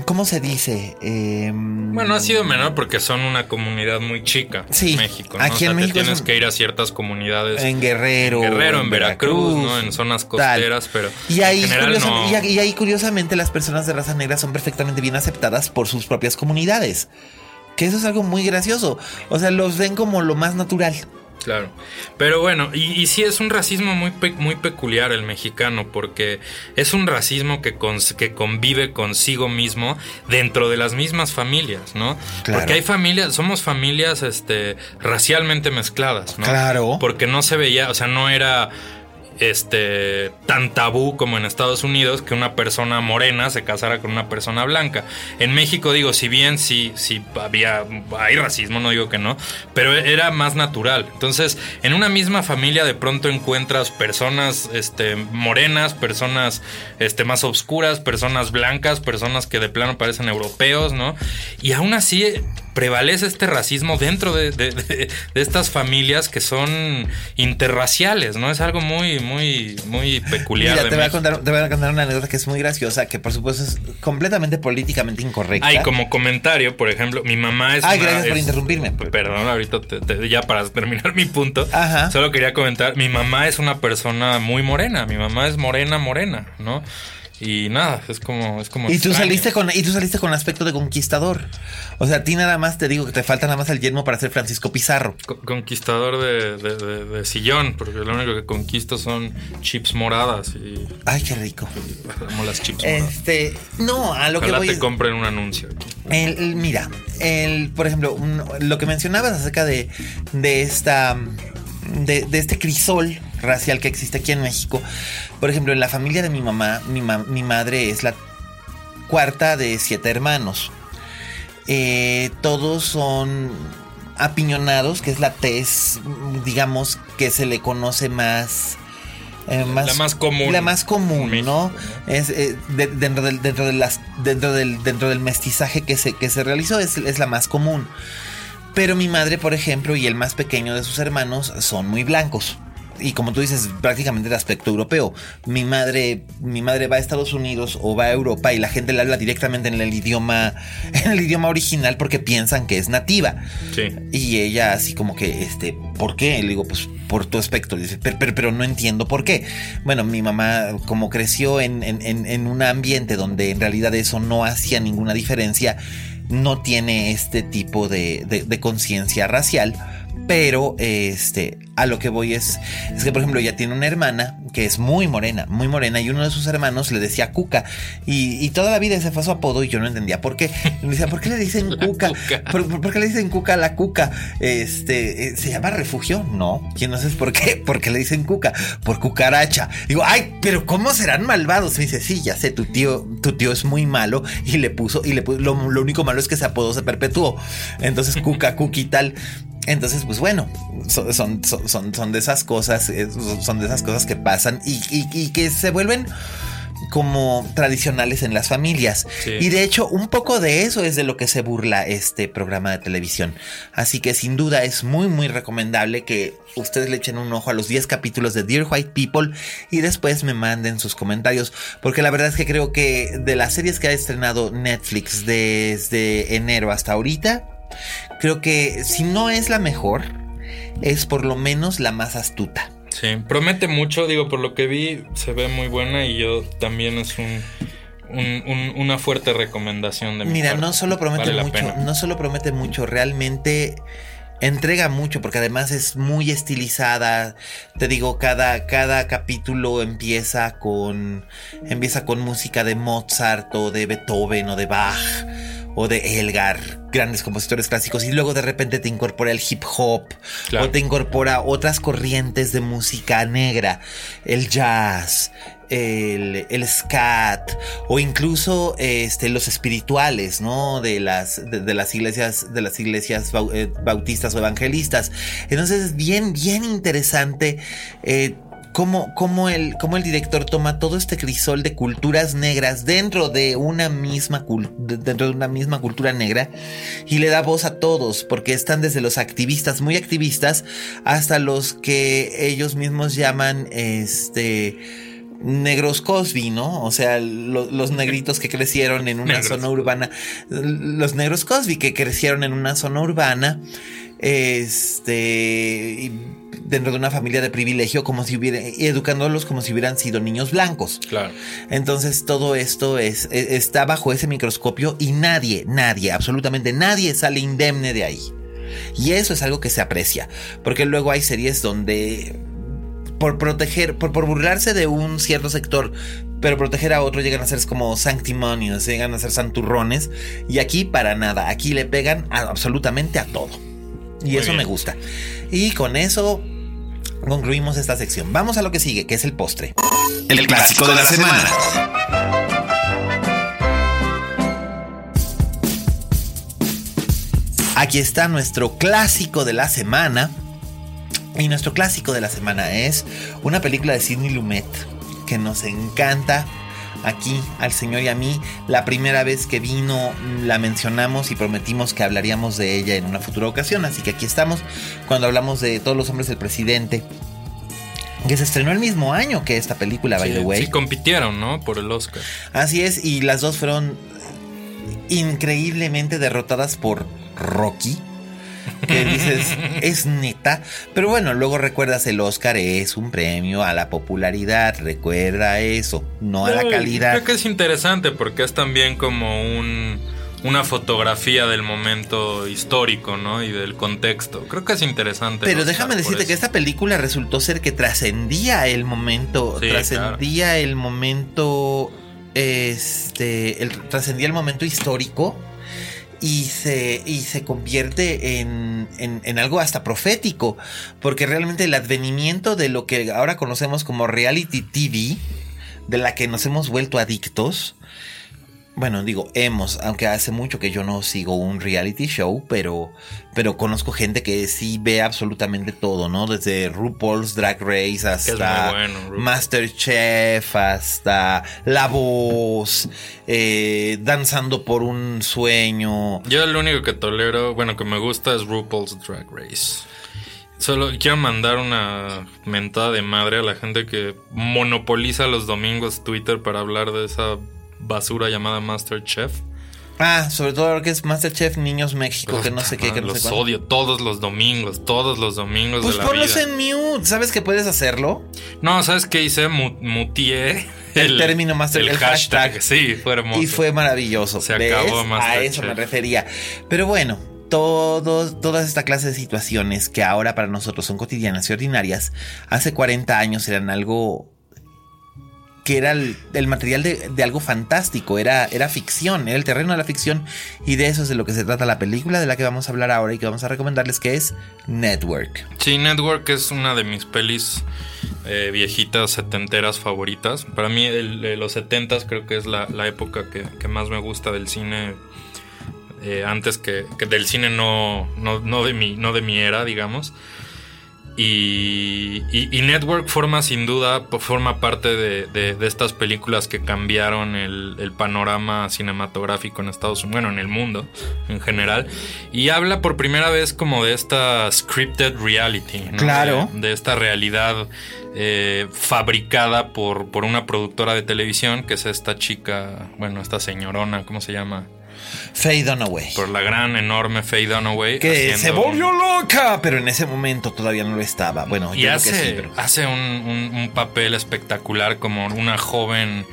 ¿Cómo se dice? Em, Bueno, ha sido menor porque son una comunidad muy chica Sí, en México. ¿no? aquí o sea, en México es tienes un- que ir a ciertas comunidades. en Guerrero, en Guerrero, en Veracruz, ¿no? En zonas tal. costeras, pero Y ahí, en general curiosa- no. y ahí- y ahí, curiosamente las personas de raza negra son perfectamente bien aceptadas por sus propias comunidades. Que eso es algo muy gracioso. O sea, los ven como lo más natural. Claro. Pero bueno, y, y sí es un racismo muy, pe- muy peculiar el mexicano, porque es un racismo que, que convive consigo mismo dentro de las mismas familias, ¿no? Claro. Porque hay familias, somos familias este, racialmente mezcladas, ¿no? Claro. Porque no se veía, o sea, no era este tan tabú como en Estados Unidos que una persona morena se casara con una persona blanca. En México digo, si bien sí, sí había hay racismo, no digo que no, pero era más natural. Entonces, en una misma familia de pronto encuentras personas este morenas, personas este más oscuras, personas blancas, personas que de plano parecen europeos, ¿no? Y aún así prevalece este racismo dentro de, de- de- de estas familias que son interraciales, ¿no? Es algo muy, muy, muy peculiar. Mira, de te voy, a contar, te voy a contar una anécdota que es muy graciosa, que por supuesto es completamente políticamente incorrecta. Ay, como comentario, por ejemplo, mi mamá es. Ay, una- gracias por es- interrumpirme. Perdón, ahorita te- te- ya para terminar mi punto. Ajá. Solo quería comentar, mi mamá es una persona muy morena, mi mamá es morena, morena, ¿no? Y nada, es como, es como. Y tú saliste con, y tú saliste con aspecto de conquistador. O sea, a ti nada más te digo que te falta nada más el yermo para ser Francisco Pizarro. Co- Conquistador de, de- de- de sillón, porque lo único que conquisto son chips moradas y Ay, qué rico. amo las chips moradas. Este, no, a lo que Ojalá voy te compren un anuncio aquí. El, el- mira, el, por ejemplo, un- lo que mencionabas acerca de, de esta. De, de este crisol racial que existe aquí en México. Por ejemplo, en la familia de mi mamá, mi, ma- mi madre es la cuarta de siete hermanos. Eh, todos son apiñonados, que es la tez, digamos, que se le conoce más. eh, La más común La más común, ¿no? Es, eh, de- dentro, del, dentro, de las, dentro, del, dentro del mestizaje que se, que se realizó, es, es la más común. Pero mi madre, por ejemplo, y el más pequeño de sus hermanos son muy blancos. Y como tú dices, prácticamente de aspecto europeo. Mi madre, mi madre va a Estados Unidos o va a Europa y la gente le habla directamente en el idioma, en el idioma original porque piensan que es nativa. Sí. Y ella así como que, este, ¿por qué? Le digo, pues por tu aspecto. Dice, pero, pero, pero no entiendo por qué. Bueno, mi mamá como creció en, en- en- en un ambiente donde en realidad eso no hacía ninguna diferencia, no tiene este tipo de, de- de conciencia racial. Pero este, a lo que voy es, es que por ejemplo ella tiene una hermana que es muy morena, muy morena, y uno de sus hermanos le decía Cuca. Y, y toda la vida ese fue su apodo y yo no entendía por qué. Le decía, ¿por qué le dicen Cuca? Cuca. ¿Por, por- por qué le dicen Cuca a la Cuca? Este, eh, ¿se llama refugio? No. ¿Quién no sabes por qué? ¿Por qué le dicen Cuca? Por cucaracha. Digo, ay, pero ¿cómo serán malvados? Me dice, sí, ya sé, tu tío, tu tío es muy malo y le puso, y le puso, lo, lo único malo es que ese apodo se perpetuó. Entonces, Cuca, Cuqui tal. Entonces, pues bueno, son, son, son- son, de esas cosas, eh, son de esas cosas que pasan y, y- y que se vuelven como tradicionales en las familias. Sí. Y de hecho, un poco de eso es de lo que se burla este programa de televisión. Así que sin duda es muy, muy recomendable que ustedes le echen un ojo a los 10 capítulos de Dear White People y después me manden sus comentarios. Porque la verdad es que creo que de las series que ha estrenado Netflix desde enero hasta ahorita, creo que si no es la mejor, es por lo menos la más astuta. Sí, promete mucho, digo, por lo que vi, se ve muy buena y yo también es un, un- un- una fuerte recomendación de mi Mira, parte. no solo promete Vale mucho, no solo promete mucho, realmente entrega mucho porque además es muy estilizada. Te digo, cada, cada capítulo empieza con empieza con música de Mozart o de Beethoven o de Bach o de Elgar, grandes compositores clásicos y luego de repente te incorpora el hip hop Claro. o te incorpora otras corrientes de música negra, el jazz, el, el scat o incluso este, los espirituales, ¿no? De las, de, de las iglesias, de las iglesias eh, bautistas o evangelistas. Entonces es bien, bien interesante. eh, Cómo, cómo el, cómo el director toma todo este crisol de culturas negras dentro de una misma dentro de una misma cultura negra y le da voz a todos porque están desde los activistas muy activistas hasta los que ellos mismos llaman este negros Cosby, ¿no? O sea, lo- los negritos que crecieron en una Negros zona urbana, los negros Cosby que crecieron en una zona urbana, este, dentro de una familia de privilegio, como si hubiera, educándolos como si hubieran sido niños blancos. Claro. Entonces todo esto es, e- está bajo ese microscopio y nadie, nadie, absolutamente nadie sale indemne de ahí. Y eso es algo que se aprecia, porque luego hay series donde por proteger, por, por burlarse de un cierto sector, pero proteger a otro llegan a ser como sanctimonious, llegan a ser santurrones, y aquí para nada, aquí le pegan a- absolutamente a todo. Y Muy eso bien. me gusta. Y con eso concluimos esta sección. Vamos a lo que sigue, que es el postre. El clásico de la semana. Aquí está nuestro clásico de la semana. Y nuestro clásico de la semana es una película de Sidney Lumet que nos encanta aquí al señor y a mí. La primera vez que vino la mencionamos y prometimos que hablaríamos de ella en una futura ocasión. Así que aquí estamos cuando hablamos de Todos los hombres del presidente. Que se estrenó el mismo año que esta película, by the way. sí compitieron, ¿no? Por el Oscar. Así es, y las dos fueron increíblemente derrotadas por Rocky. Que dices, es neta. Pero bueno, luego recuerdas el Oscar es un premio a la popularidad, recuerda eso, no a la calidad. Creo que es interesante porque es también como un una fotografía del momento histórico, ¿no? Y del contexto. Creo que es interesante. Pero déjame decirte que esta película resultó ser que trascendía el momento, trascendía el momento, este, el, trascendía el momento histórico y se, y se convierte en, en, en, algo hasta profético, porque realmente el advenimiento de lo que ahora conocemos como reality TV, de la que nos hemos vuelto adictos, bueno, digo, hemos, aunque hace mucho que yo no sigo un reality show, pero, pero conozco gente que sí ve absolutamente todo, ¿no? Desde RuPaul's Drag Race hasta Masterchef, hasta La Voz, eh, Danzando por un Sueño. Yo lo único que tolero, bueno, que me gusta es RuPaul's Drag Race. Solo quiero mandar una mentada de madre a la gente que monopoliza los domingos Twitter para hablar de esa basura llamada Masterchef. Ah, sobre todo lo que es Masterchef Niños México, que no sé qué, que no los odio todos los domingos, todos los domingos pues de la ponlos en mute, ¿sabes que puedes hacerlo? No, ¿sabes qué hice? Mutié el, término Masterchef, el, hashtag. Sí, fue hermoso. Y fue maravilloso. Se acabó Masterchef. A eso me refería. Pero bueno, todos, todas esta clase de situaciones que ahora para nosotros son cotidianas y ordinarias, hace 40 años eran algo que era el, material de, algo fantástico, era, era ficción, era el terreno de la ficción y de eso es de lo que se trata la película de la que vamos a hablar ahora y que vamos a recomendarles que es Network. Sí, Network es una de mis pelis eh, viejitas setenteras favoritas. Para mí los setentas creo que es la, época que, más me gusta del cine. Eh, antes que, del cine no, no, no, de mi, no de mi era, digamos. Y, Network forma sin duda, forma parte de, estas películas que cambiaron el, panorama cinematográfico en Estados Unidos, bueno, en el mundo en general. Y habla por primera vez como de esta scripted reality, Claro. De, esta realidad eh, fabricada por, por una productora de televisión, que es esta chica, bueno, esta señorona, ¿cómo se llama? Faye Dunaway. Por la gran, enorme Faye Dunaway. Que se volvió loca, pero en ese momento todavía no lo estaba. Bueno, y hace, hace un, papel espectacular como una joven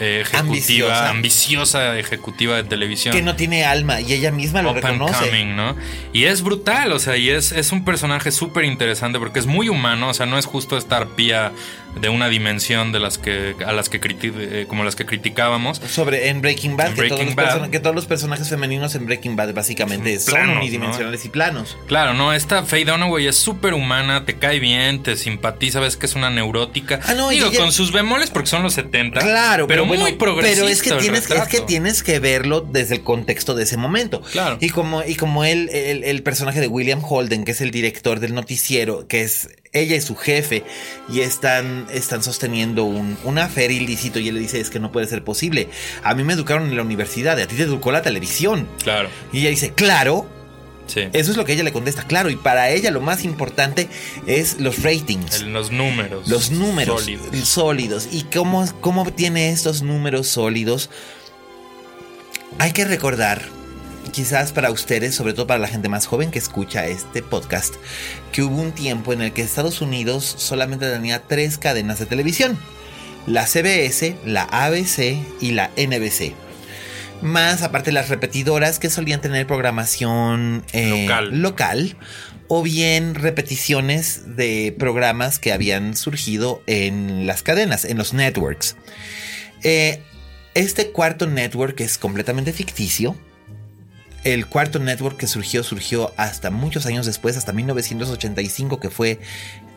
eh, ejecutiva, ambiciosa. ejecutiva de televisión. Que no tiene alma y ella misma lo reconoce. ¿no? Y es brutal, o sea, y es, es un personaje súper interesante porque es muy humano, o sea, no es justo estar pía de una dimensión de las que a las que eh, como las que criticábamos. Sobre en Breaking Bad, que, todos los personajes femeninos en Breaking Bad básicamente son unidimensionales y planos. Claro no esta Faye Dunaway es súper humana te cae bien te simpatiza ves que es una neurótica. Ah, no, digo con sus bemoles porque son los 70 claro pero, muy progresista pero es que tienes es que tienes que verlo desde el contexto de ese momento. Claro. Y como y como él el, el personaje de William Holden que es el director del noticiero que es ella es su jefe y están, están sosteniendo un, una feria ilícito y él le dice es que no puede ser posible. A mí me educaron en la universidad, a ti te educó la televisión. Claro. Y ella dice, claro. Sí. Eso es lo que ella le contesta, claro. Y para ella lo más importante es los ratings. los números. Los números sólidos. sólidos. ¿Y cómo, cómo tiene estos números sólidos? Hay que recordar quizás para ustedes, sobre todo para la gente más joven que escucha este podcast, que hubo un tiempo en el que Estados Unidos solamente tenía tres cadenas de televisión. La CBS, la ABC y la NBC. Más aparte las repetidoras que solían tener programación eh, local. o bien repeticiones de programas que habían surgido en las cadenas, en los networks. Eh, este cuarto network es completamente ficticio el cuarto network que surgió, surgió hasta muchos años después, hasta 1985, que fue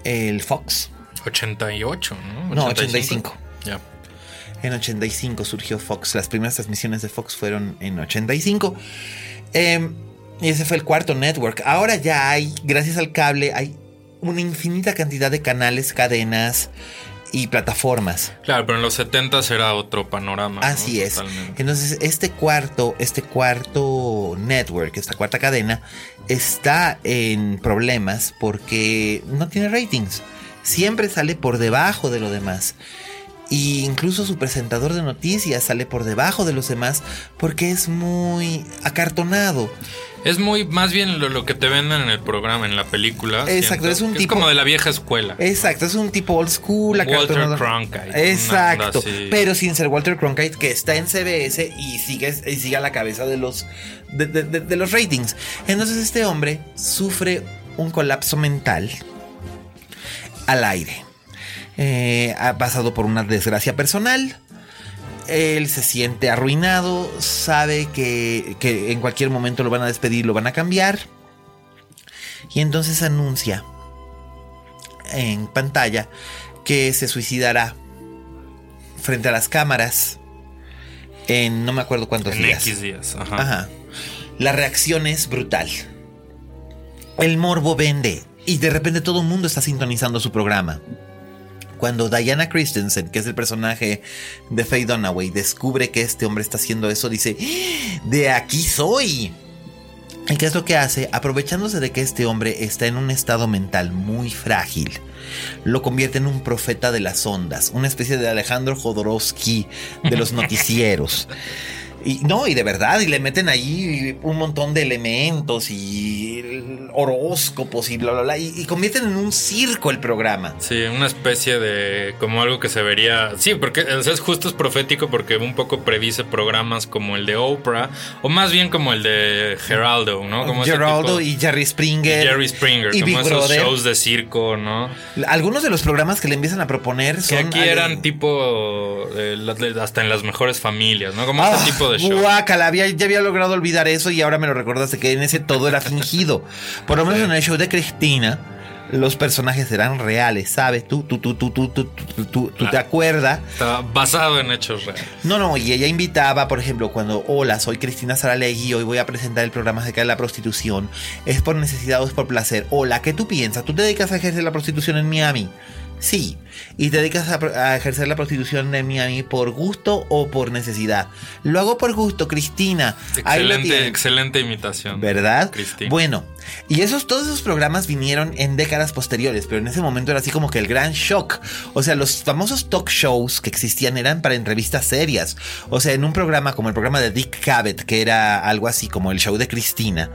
el Fox. 88, ¿no? No, 85. Ya. En 85 surgió Fox. Las primeras transmisiones de Fox fueron en 85. Em, y ese fue el cuarto network. Ahora ya hay, gracias al cable, hay una infinita cantidad de canales, cadenas, y plataformas. Claro, pero en los 70 era otro panorama. Así es. Entonces, este cuarto, este cuarto network, esta cuarta cadena, está en problemas porque no tiene ratings. Siempre sale por debajo de lo demás. Y incluso su presentador de noticias sale por debajo de los demás porque es muy acartonado. Es muy, más bien lo, lo que te venden en el programa, en la película. Exacto, siento, es un tipo- como de la vieja escuela. Exacto, es un tipo old school. Walter. Cronkite, Exacto, pero sin ser Walter Cronkite, que está en CBS y sigue, y sigue a la cabeza de los, de, de- de- de los ratings. Entonces este hombre sufre un colapso mental al aire. Eh, ha pasado por una desgracia personal. Él se siente arruinado, sabe que, que en cualquier momento lo van a despedir, lo van a cambiar. Y entonces anuncia en pantalla que se suicidará frente a las cámaras en no me acuerdo cuántos En días. X días. Ajá. Ajá. La reacción es brutal. El morbo vende y de repente todo el mundo está sintonizando su programa. Cuando Diana Christensen, que es el personaje de Faye Dunaway, descubre que este hombre está haciendo eso, dice, "¡Ah! de aquí soy. ¿Y qué es lo que hace? Aprovechándose de que este hombre está en un estado mental muy frágil, lo convierte en un profeta de las ondas, una especie de Alejandro Jodorowsky de los noticieros. Y no, y de verdad, y le meten ahí un montón de elementos y horóscopos y bla, bla, bla, y, y convierten en un circo el programa. Sí, una especie de. como algo que se vería. Sí, porque o sea, es justo es profético porque un poco predice programas como el de Oprah, o más bien como el de Geraldo, ¿no? Como Geraldo y Jerry Springer. Jerry Springer, y como Big esos Brother. shows de circo, ¿no? Algunos de los programas que le empiezan a proponer Que son. aquí ale- eran tipo. eh, hasta en las mejores familias, ¿no? Como Ah, ese tipo de de show. Guácala, había, ya había logrado olvidar eso y ahora me lo recordaste que en ese todo era fingido. Por lo menos en el show de Cristina, los personajes eran reales, ¿sabes? Tú, tú, tú, tú, tú, tú, tú, tú, ah, te acuerdas. Estaba basado en hechos reales. No, no, y ella invitaba, por ejemplo, cuando, hola, soy Cristina Saralegui y hoy voy a presentar el programa acerca de la prostitución. ¿Es por necesidad o es por placer? Hola, ¿qué tú piensas? ¿Tú te dedicas a ejercer la prostitución en Miami? Sí. ¿Y te dedicas a, a ejercer la prostitución en Miami por gusto o por necesidad? Lo hago por gusto, Cristina. Excelente, excelente imitación. ¿Verdad? Cristina. Bueno, y esos, todos esos programas vinieron en décadas posteriores, pero en ese momento era así como que el gran shock. O sea, los famosos talk shows que existían eran para entrevistas serias. O sea, en un programa como el programa de Dick Cavett, que era algo así como el show de Cristina,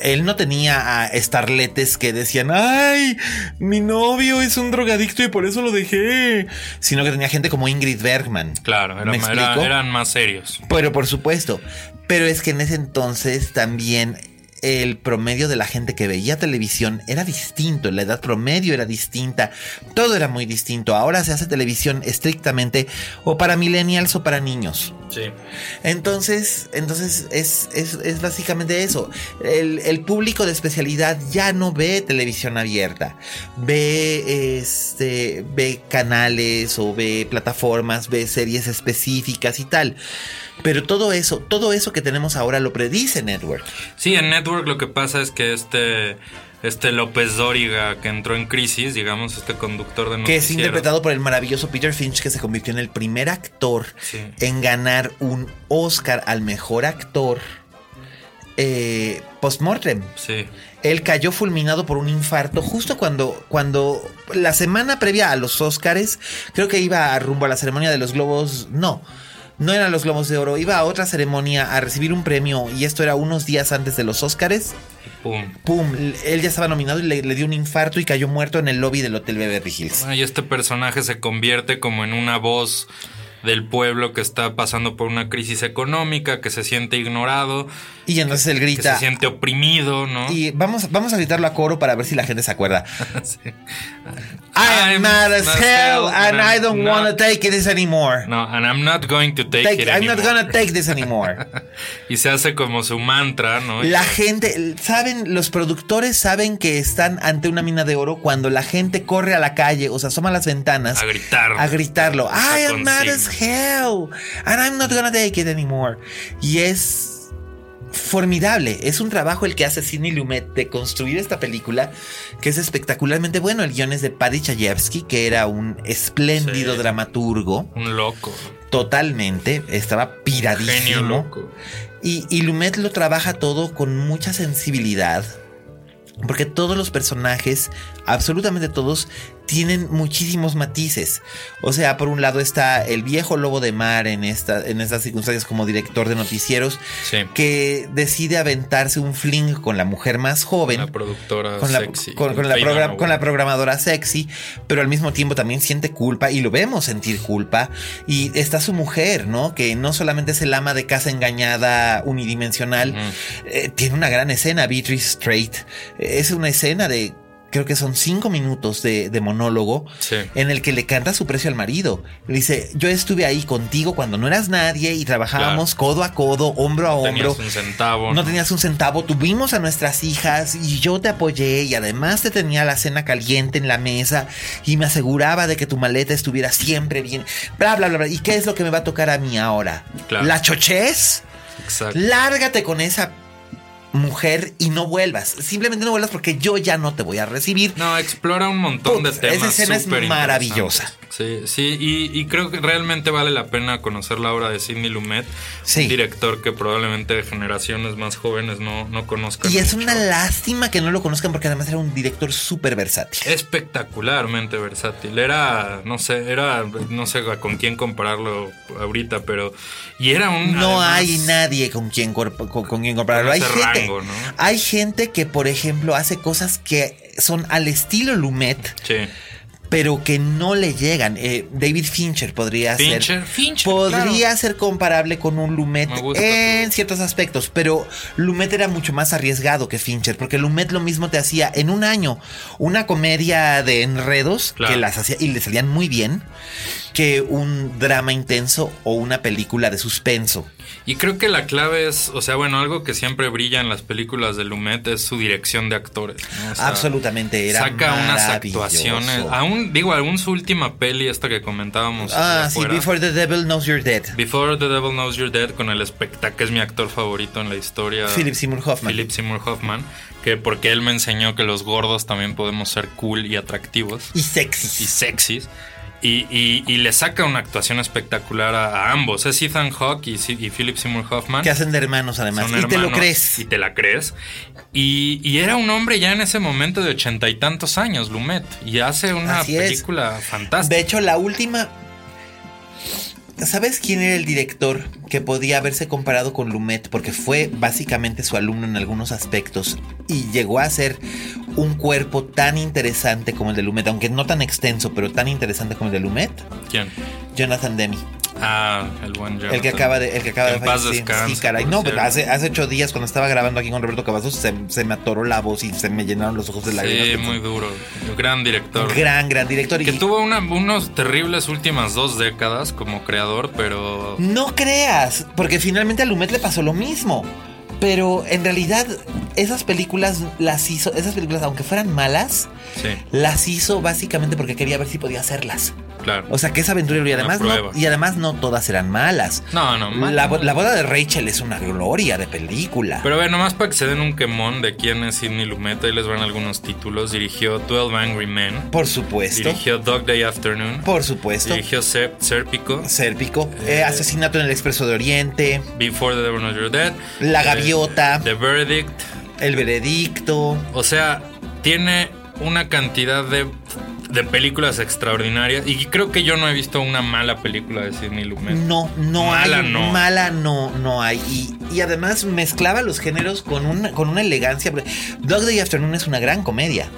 él no tenía a starletes que decían, ay, mi novio es un drogadicto y por eso lo dejé. Sino que tenía gente como Ingrid Bergman. Claro, era- ¿Me era- eran más serios. Pero por supuesto. Pero es que en ese entonces también el promedio de la gente que veía televisión era distinto, la edad promedio era distinta, todo era muy distinto. Ahora se hace televisión estrictamente o para millennials o para niños. Sí. Entonces, entonces es, es- es básicamente eso. El, el público de especialidad ya no ve televisión abierta. Ve este. ve canales o ve plataformas, ve series específicas y tal. Pero todo eso, todo eso que tenemos ahora lo predice Network. Sí, en Network lo que pasa es que este, este López Dóriga que entró en crisis, digamos, este conductor de Que es interpretado por el maravilloso Peter Finch, que se convirtió en el primer actor Sí. en ganar un Oscar al mejor actor eh, post-mortem. Sí. Él cayó fulminado por un infarto justo cuando, cuando la semana previa a los Oscars, creo que iba a rumbo a la ceremonia de los globos. No, no eran los globos de oro, iba a otra ceremonia a recibir un premio y esto era unos días antes de los Oscars. y pum. Pum, él ya estaba nominado y le, le dio un infarto y cayó muerto en el lobby del Hotel Beverly Hills. Bueno, y este personaje se convierte como en una voz del pueblo que está pasando por una crisis económica, que se siente ignorado, Y entonces él que grita. se siente oprimido, ¿no? Y vamos, vamos a gritarlo a coro para ver si la gente se acuerda. Sí. I am mad as not hell and I don't not- want to take this anymore. No, and I'm not going to take, Take- it I'm not anymore. gonna take this anymore. Y se hace como su mantra, ¿no? La gente, saben, los productores saben que están ante una mina de oro cuando la gente corre a la calle o se asoma a las ventanas A gritar. a gritarlo. I am mad as hell and I'm not gonna take it anymore. Y es formidable. Es un trabajo el que hace Sidney Lumet de construir esta película que es espectacularmente bueno. El guion es de Paddy Chayefsky, que era un espléndido Sí. dramaturgo. Un loco. Totalmente, estaba Genio piradísimo. loco. Y, y Lumet lo trabaja todo con mucha sensibilidad. Porque todos los personajes, absolutamente todos, tienen muchísimos matices. O sea, por un lado está el viejo lobo de mar en, esta, en estas circunstancias como director de noticieros Sí. que decide aventarse un fling con la mujer más joven. La productora con la, sexy. con, con la Faye program- Dunaway. con la programadora sexy, pero al mismo tiempo también siente culpa y lo vemos sentir culpa. Y está su mujer, ¿no? Que no solamente es el ama de casa engañada unidimensional, eh, tiene una gran escena, Beatrice Strait. Eh, es una escena de... Creo que son cinco minutos de, de monólogo Sí. en el que le canta su precio al marido. Le dice, yo estuve ahí contigo cuando no eras nadie y trabajábamos codo a codo, hombro a hombro. Tenías un centavo. No tenías un centavo, tuvimos a nuestras hijas y yo te apoyé y además te tenía la cena caliente en la mesa y me aseguraba de que tu maleta estuviera siempre bien. Bla, bla, bla, bla. ¿Y qué es lo que me va a tocar a mí ahora? Claro. ¿La chochez? Exacto. Lárgate con esa mujer y no vuelvas. Simplemente no vuelvas porque yo ya no te voy a recibir. No, explora un montón de temas. esa escena es maravillosa. Sí, sí, y, y creo que realmente vale la pena conocer la obra de Sidney Lumet, Sí. un director que probablemente generaciones más jóvenes no, no conozcan. Y es mucho. una lástima que no lo conozcan porque además era un director súper versátil. espectacularmente versátil. Era, no sé, era, no sé con quién compararlo ahorita, pero. Y era un. No además- hay nadie con quien, corp- con, con quien compararlo. Hay gente, ese rango, ¿no? hay gente que, por ejemplo, hace cosas que son al estilo Lumet, Sí. Pero que no le llegan. Eh, David Fincher podría Fincher, ser. Fincher, podría ser comparable con un Lumet en ciertos aspectos, pero Lumet era mucho más arriesgado que Fincher, porque Lumet lo mismo te hacía en un año una comedia de enredos Claro. que las hacía y le salían muy bien, que un drama intenso o una película de suspenso. Y creo que la clave es, o sea, bueno, algo que siempre brilla en las películas de Lumet es su dirección de actores. ¿no? O sea, Absolutamente, era Saca unas actuaciones. Aún, digo, aún su última peli, esta que comentábamos. Ah, sí, afuera, Before the Devil Knows You're Dead. Before the Devil Knows You're Dead con el espectáculo, que es mi actor favorito en la historia. Philip Seymour Hoffman. Philip Seymour Hoffman, que porque él me enseñó que los gordos también podemos ser cool y atractivos Y y sexy. sexys. Y, y- y le saca una actuación espectacular a, a ambos. Es Ethan Hawke y, y Philip Seymour Hoffman. Que hacen de hermanos además. Son y te lo crees. Y te la crees. Y, y era un hombre ya en ese momento de ochenta y tantos años, Lumet. Y hace una Así es. película fantástica. De hecho, la última. ¿Sabes quién era el director que podía haberse comparado con Lumet? Porque fue básicamente su alumno en algunos aspectos y llegó a ser un cuerpo tan interesante como el de Lumet, aunque no tan extenso, pero tan interesante como el de Lumet. ¿Quién? Jonathan Demi, Ah, el buen Jonathan. el que acaba de, el que acaba Que de en paz fallecer. descanse, Sí, caray. No, pero hace, hace ocho días cuando estaba grabando aquí con Roberto Cavazos se, se me atoró la voz y se me llenaron los ojos de lágrimas. Sí, muy duro. Gran director. Gran, gran director. Que y tuvo una, unos terribles últimas dos décadas como creador, pero No creas, porque finalmente a Lumet le pasó lo mismo. Pero en realidad esas películas las hizo, esas películas aunque fueran malas, sí, las hizo básicamente porque quería ver si podía hacerlas. Claro. O sea, que es aventurero y además no, y además no todas eran malas. no, no, mal. La, bo- la boda de Rachel es una gloria de película. Pero a ver, nomás para que se den un quemón de quién es Sidney Lumet, ahí les van algunos títulos. Dirigió 12 Angry Men, por supuesto. dirigió Dog Day Afternoon, Por supuesto. dirigió Ser- Serpico, Sérpico. eh, Asesinato en el Expreso de Oriente. Before the Devil Knows You're Dead, La eh, Gaviota. The Verdict. El veredicto. O sea, tiene una cantidad de, de películas extraordinarias. Y creo que yo no he visto una mala película de Sidney Lumet. No, no Mala hay. no. Mala no, no hay. Y, y además mezclaba los géneros con una, con una elegancia. Dog Day Afternoon es una gran comedia.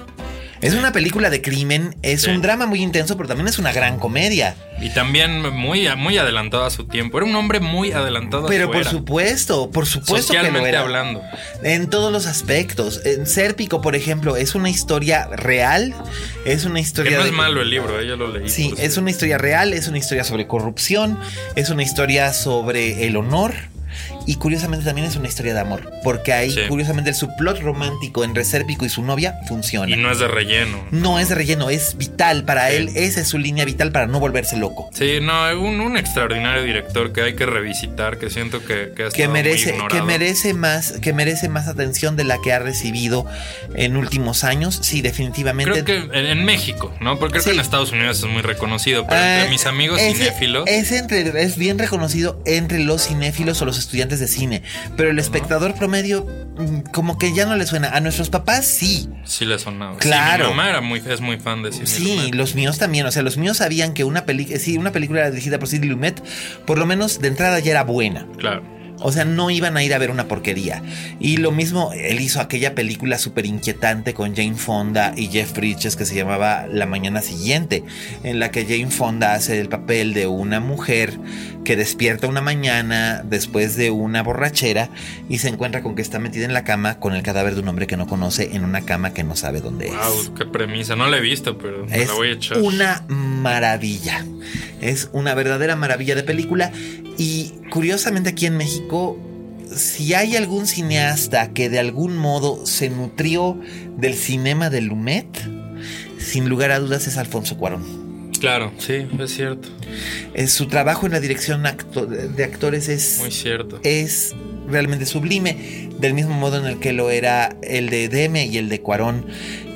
Es una película de crimen, es Sí. un drama muy intenso, pero también es una gran comedia. Y también muy, muy adelantado a su tiempo. Era un hombre muy adelantado a Pero su por era. supuesto, por supuesto que lo Socialmente era. hablando. En todos los aspectos. En Sérpico, por ejemplo, es una historia real. Es una Que historia. no de- es malo el libro, eh, yo lo leí. Sí, es una historia real, es una historia sobre corrupción, es una historia sobre el honor. Y curiosamente también es una historia de amor. Porque ahí, Sí. curiosamente, el subplot romántico entre Sérpico y su novia funciona. Y no es de relleno. No es de relleno, es vital para Sí. él. Esa es su línea vital para no volverse loco. Sí, no, un, un extraordinario director que hay que revisitar, que siento que, que ha Que muy merece, ignorado. que merece más, que merece más atención de la que ha recibido en últimos años. Sí, definitivamente. Creo que en, en México, ¿no? Porque creo Sí. que en Estados Unidos es muy reconocido, pero Ah, entre mis amigos es- cinéfilos, Es, entre, es bien reconocido entre los cinéfilos o los estudiantes estudiantes de cine, pero el espectador promedio mm, como que ya no le suena. A nuestros papás sí. Sí le sonaba. Claro. Sí, mi mamá era muy, es muy fan de Sidney Sí, Lumet. los míos también. O sea, los míos sabían que una, peli sí, una película era dirigida por Sidney Lumet, por lo menos de entrada ya era buena. Claro. O sea, no iban a ir a ver una porquería. Y lo mismo, él hizo aquella película súper inquietante con Jane Fonda y Jeff Bridges que se llamaba La Mañana Siguiente, en la que Jane Fonda hace el papel de una mujer que despierta una mañana después de una borrachera y se encuentra con que está metida en la cama con el cadáver de un hombre que no conoce en una cama que no sabe dónde es. Wow, qué premisa. No la he visto, pero me Es la voy a echar. una maravilla. Es una verdadera maravilla de película. Y curiosamente aquí en México, si hay algún cineasta que de algún modo se nutrió del cinema de Lumet, sin lugar a dudas es Alfonso Cuarón. Claro, sí, es cierto. Eh, su trabajo en la dirección acto- de actores es, Muy cierto. es realmente sublime, del mismo modo en el que lo era el de Deme y el de Cuarón.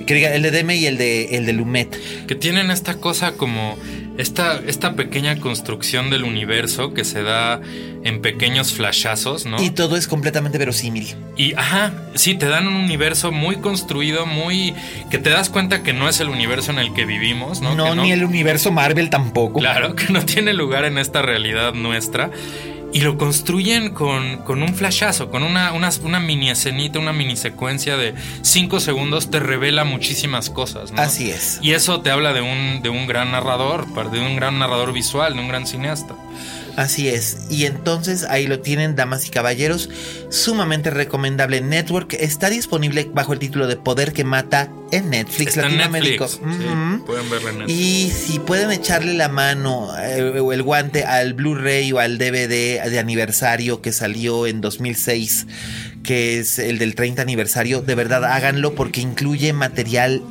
Que diga, el de Deme y el de, el de Lumet. Que tienen esta cosa como esta, esta pequeña construcción del universo que se da en pequeños flashazos, ¿no? Y todo es completamente verosímil. Y ajá, sí, te dan un universo muy construido, muy. que te das cuenta que no es el universo en el que vivimos, ¿no? No, Que ni el universo Marvel tampoco. Claro, que no tiene lugar en esta realidad nuestra. Y lo construyen con, con un flashazo, con una, una, una mini escenita, una mini secuencia de cinco segundos, te revela muchísimas cosas, ¿no? Así es. Y eso te habla de un, de un gran narrador, de un gran narrador visual, de un gran cineasta. Así es. Y entonces ahí lo tienen, damas y caballeros. Sumamente recomendable. Network está disponible bajo el título de Poder que Mata en Netflix Está Latinoamérica. Netflix. sí, pueden verla en Netflix. Y si pueden echarle la mano eh, o el guante al Blu-ray o al DVD de aniversario que salió en 2006, que es el del 30 aniversario, de verdad háganlo porque incluye material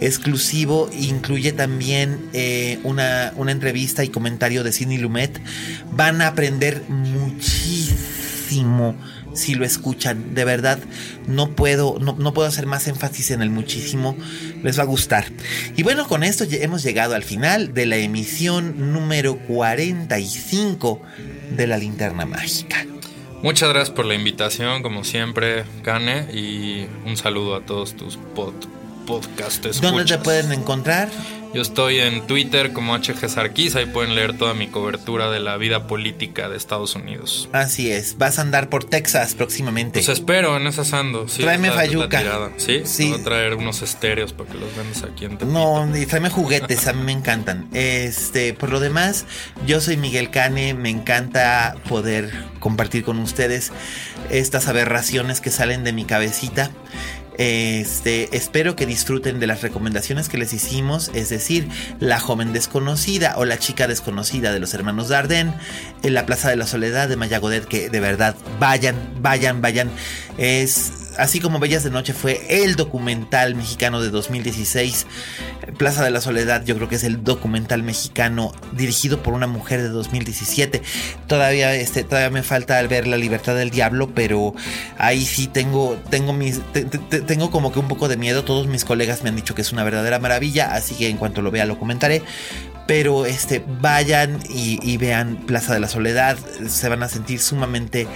exclusivo, incluye también eh, una, una entrevista y comentario de Sidney Lumet. Van a aprender muchísimo si lo escuchan. De verdad, no puedo, no, no puedo hacer más énfasis en el muchísimo. Les va a gustar. Y bueno, con esto hemos llegado al final de la emisión número 45 de la linterna mágica. Muchas gracias por la invitación, como siempre, Kane, y un saludo a todos tus pod, podcasts. ¿Dónde te pueden encontrar? Yo estoy en Twitter como HG Sarkis, ahí pueden leer toda mi cobertura de la vida política de Estados Unidos. Así es, vas a andar por Texas próximamente. Pues espero, en esas ando. Sí, Tráeme fayuca. ¿Sí? Sí. Voy a traer unos estéreos para que los vendas aquí en Tepito. No, y tráeme juguetes, a mí me encantan. Este, por lo demás, yo soy Miguel Cane, me encanta poder compartir con ustedes estas aberraciones que salen de mi cabecita. Este, espero que disfruten de las recomendaciones que les hicimos, es decir, La joven desconocida o La chica desconocida de los hermanos Dardenne, en La Plaza de la Soledad de Maya Godet, que de verdad vayan, vayan, vayan. Es así como Bellas de Noche fue el documental mexicano de 2016. Plaza de la Soledad, yo creo que es el documental mexicano dirigido por una mujer de 2017. Todavía, este, todavía me falta ver La Libertad del Diablo, pero ahí sí tengo, tengo mis, te- te- te- tengo como que un poco de miedo. Todos mis colegas me han dicho que es una verdadera maravilla, así que en cuanto lo vea lo comentaré. Pero este, vayan y, vean Plaza de la Soledad. Se van a sentir sumamente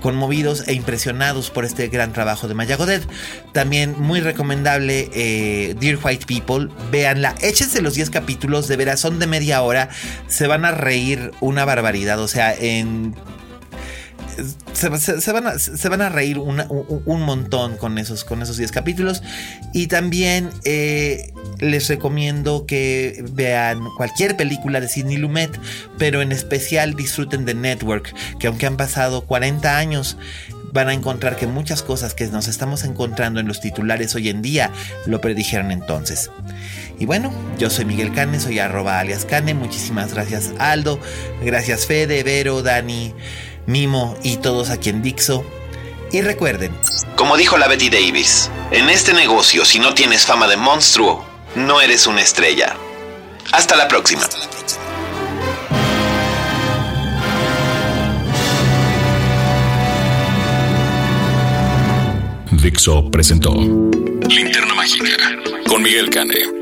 conmovidos e impresionados por este gran trabajo de Maya Godet. También muy recomendable eh, Dear White People. Véanla, échense los 10 capítulos, de veras son de media hora. Se van a reír una barbaridad. O sea, en se, van a, reír un, montón con esos, con esos 10 capítulos. Y también eh, les recomiendo que vean cualquier película de Sidney Lumet, pero en especial disfruten de Network, que aunque han pasado 40 años, van a encontrar que muchas cosas que nos estamos encontrando en los titulares hoy en día lo predijeron entonces. Y bueno, yo soy Miguel Cane, soy arroba alias Cane. Muchísimas gracias Aldo, gracias Fede, Vero, Dani, Mimo y todos aquí en Dixo. Y recuerden, Como dijo la Betty Davis, en este negocio si no tienes fama de monstruo, no eres una estrella. Hasta la próxima. Dixo presentó Linterna Mágica con Miguel Cane.